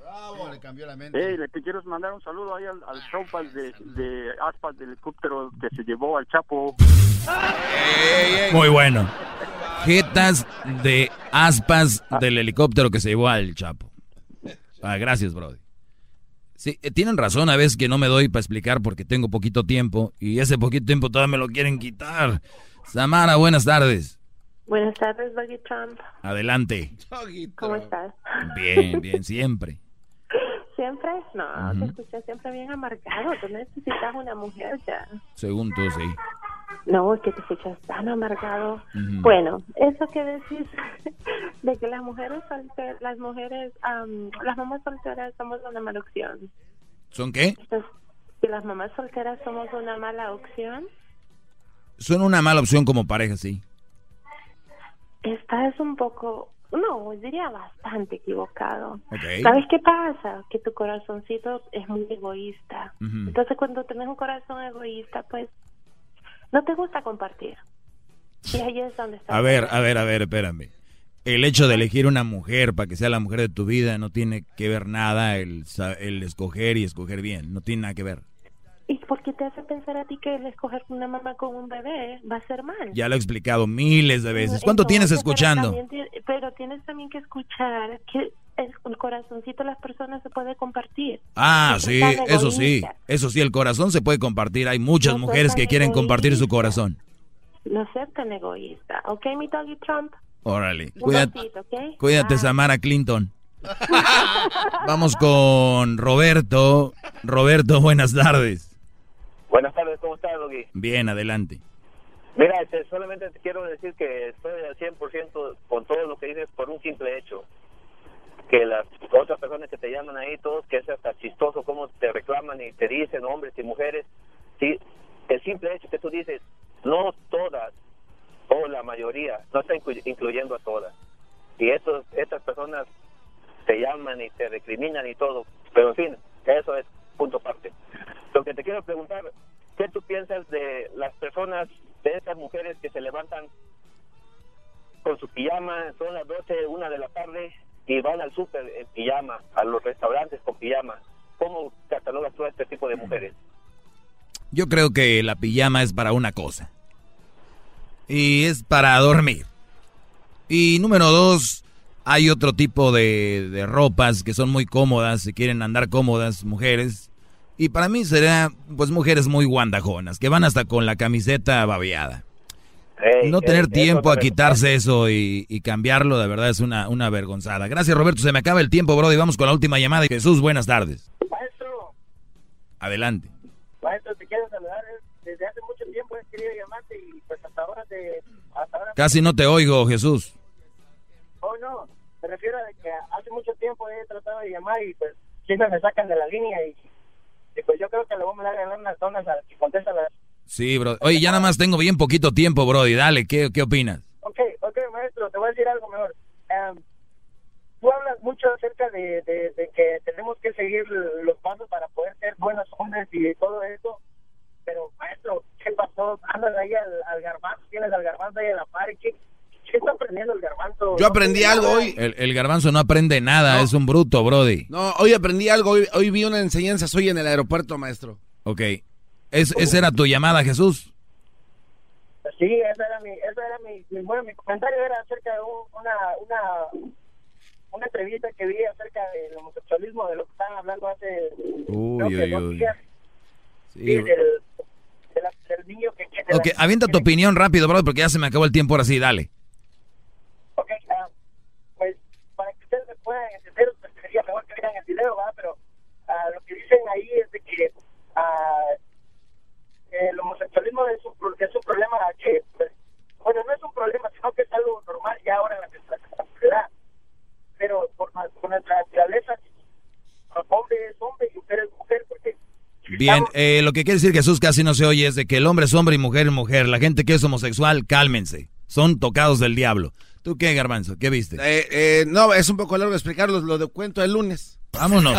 ¡Bravo! Le cambió la mente. Hey, le te quiero mandar un saludo ahí al, al showpas de, de aspas del helicóptero que se llevó al Chapo. Muy bueno. Jetas de aspas del helicóptero que se llevó al Chapo. Ah, gracias, Brody. Sí, eh, tienen razón a veces que no me doy para explicar porque tengo poquito tiempo y ese poquito tiempo todavía me lo quieren quitar. Samara, buenas tardes. Buenas tardes, Buggy Trump. Adelante. ¿Cómo estás? Bien, bien, siempre. ¿Siempre? No, te Ujú. escuché siempre bien amargado. Tú necesitas una mujer ya. Según tú, sí. No, es que te escuchas tan amargado. Bueno, eso que decís de que las mujeres solteras, las mujeres, am, las mamás solteras somos una mala opción. ¿Son qué? Entonces, que las mamás solteras somos una mala opción, Son una mala opción como pareja, sí. estás un poco, no, diría bastante equivocado. ¿Sabes qué pasa? Que tu corazoncito es muy egoísta. Entonces, cuando tienes un corazón egoísta, pues no te gusta compartir. Y ahí es donde está. A ver, a ver, a ver, espérame. El hecho de elegir una mujer para que sea la mujer de tu vida no tiene que ver nada el, el escoger y escoger bien. No tiene nada que ver. ¿Y por qué te hace pensar a ti que el escoger una mamá con un bebé va a ser mal? Ya lo he explicado miles de veces. ¿Cuánto tienes pero escuchando? también Pero tienes también que escuchar que el, corazoncito de las personas se puede compartir. Ah, sí, eso sí. egoísta. Eso sí, el corazón se puede compartir. Hay muchas No mujeres que quieren compartir su egoísta. corazón. No ser tan egoísta. ¿Ok, mi doggy Trump? Órale. Cuídate, besito, ¿ok? cuídate Samara Clinton. Vamos con Roberto. Roberto, buenas tardes. Buenas tardes, ¿cómo estás, Doggy? Bien, adelante. Mira, este, solamente te quiero decir que estoy al 100% con todo lo que dices por un simple hecho. Que las otras personas que te llaman ahí, todos, que es hasta chistoso cómo te reclaman y te dicen hombres y mujeres. Sí, el simple hecho que tú dices, no todas, o la mayoría, no está inclu- incluyendo a todas. Y estos, estas personas te llaman y te recriminan y todo. Pero en fin, eso es punto aparte. Lo que te quiero preguntar, ¿qué tú piensas de las personas, de esas mujeres que se levantan con su pijama, son las 12, una de la tarde y van al súper en pijama, a los restaurantes con pijama? ¿Cómo catalogas tú a este tipo de mujeres? Yo creo que la pijama es para una cosa. Y es para dormir. Y número dos, hay otro tipo de, de ropas que son muy cómodas, si quieren andar cómodas, mujeres. Y para mí será, pues, mujeres muy guandajonas, que van hasta con la camiseta babeada. No tener tiempo a quitarse eso y, y cambiarlo, de verdad es una, una vergonzada. Gracias, Roberto. Se me acaba el tiempo, bro, y vamos con la última llamada. Jesús, buenas tardes. Maestro, Adelante. maestro, te quiero saludar. Desde hace mucho tiempo he querido llamarte y pues hasta ahora te... Hasta ahora Casi no te oigo, Jesús. Oh, no, me refiero a que hace mucho tiempo he tratado de llamar y pues siempre me sacan de la línea y, y, pues yo creo que le voy a a ganar unas donas a que contesta las... Sí, bro. Oye, ya nada más tengo bien poquito tiempo, bro. Y dale, ¿qué, qué opinas? Ok, ok, maestro, te voy a decir algo mejor. Em, tú hablas mucho acerca de, de, de que tenemos que seguir los pasos para poder ser buenos hombres y todo eso, pero maestro, ¿qué pasó? Andas ahí al, al garbanzo, tienes al garbanzo ahí en la par, ¿qué, qué está aprendiendo el garbanzo? Yo aprendí No, algo hoy. El, el garbanzo no aprende nada, es un bruto, brody. No, hoy aprendí algo. Hoy, hoy vi una enseñanza hoy en el aeropuerto, maestro. Ok. Es, esa era tu llamada, Jesús. Sí, ese era mi, ese era mi, mi- bueno, mi comentario era acerca de un- una, una, una entrevista que vi acerca del homosexualismo, de lo que estaban hablando hace Uy, uy, dos uy. días. Sí. Sí, del, de la- del niño que quiere. Ok, avienta tu opinión rápido, bro, porque ya se me acabó el tiempo ahora sí, dale. Ok, ah, pues para que ustedes me puedan entender, pues, sería mejor que vean el video, ¿verdad? Pero ah, lo que dicen ahí es de que ah, el homosexualismo es un, es un problema que, pues, bueno, no es un problema, sino que es algo normal ya ahora en la nuestra sociedad. Pero por nuestra naturaleza, hombre es hombre y mujer es mujer, porque Bien, eh, lo que quiere decir Jesús casi no se oye es de que el hombre es hombre y mujer es mujer. La gente que es homosexual, cálmense. Son tocados del diablo. ¿Tú qué, Garbanzo? ¿Qué viste? Eh, eh, no, es un poco largo explicarlo, lo de cuento el lunes. Vámonos.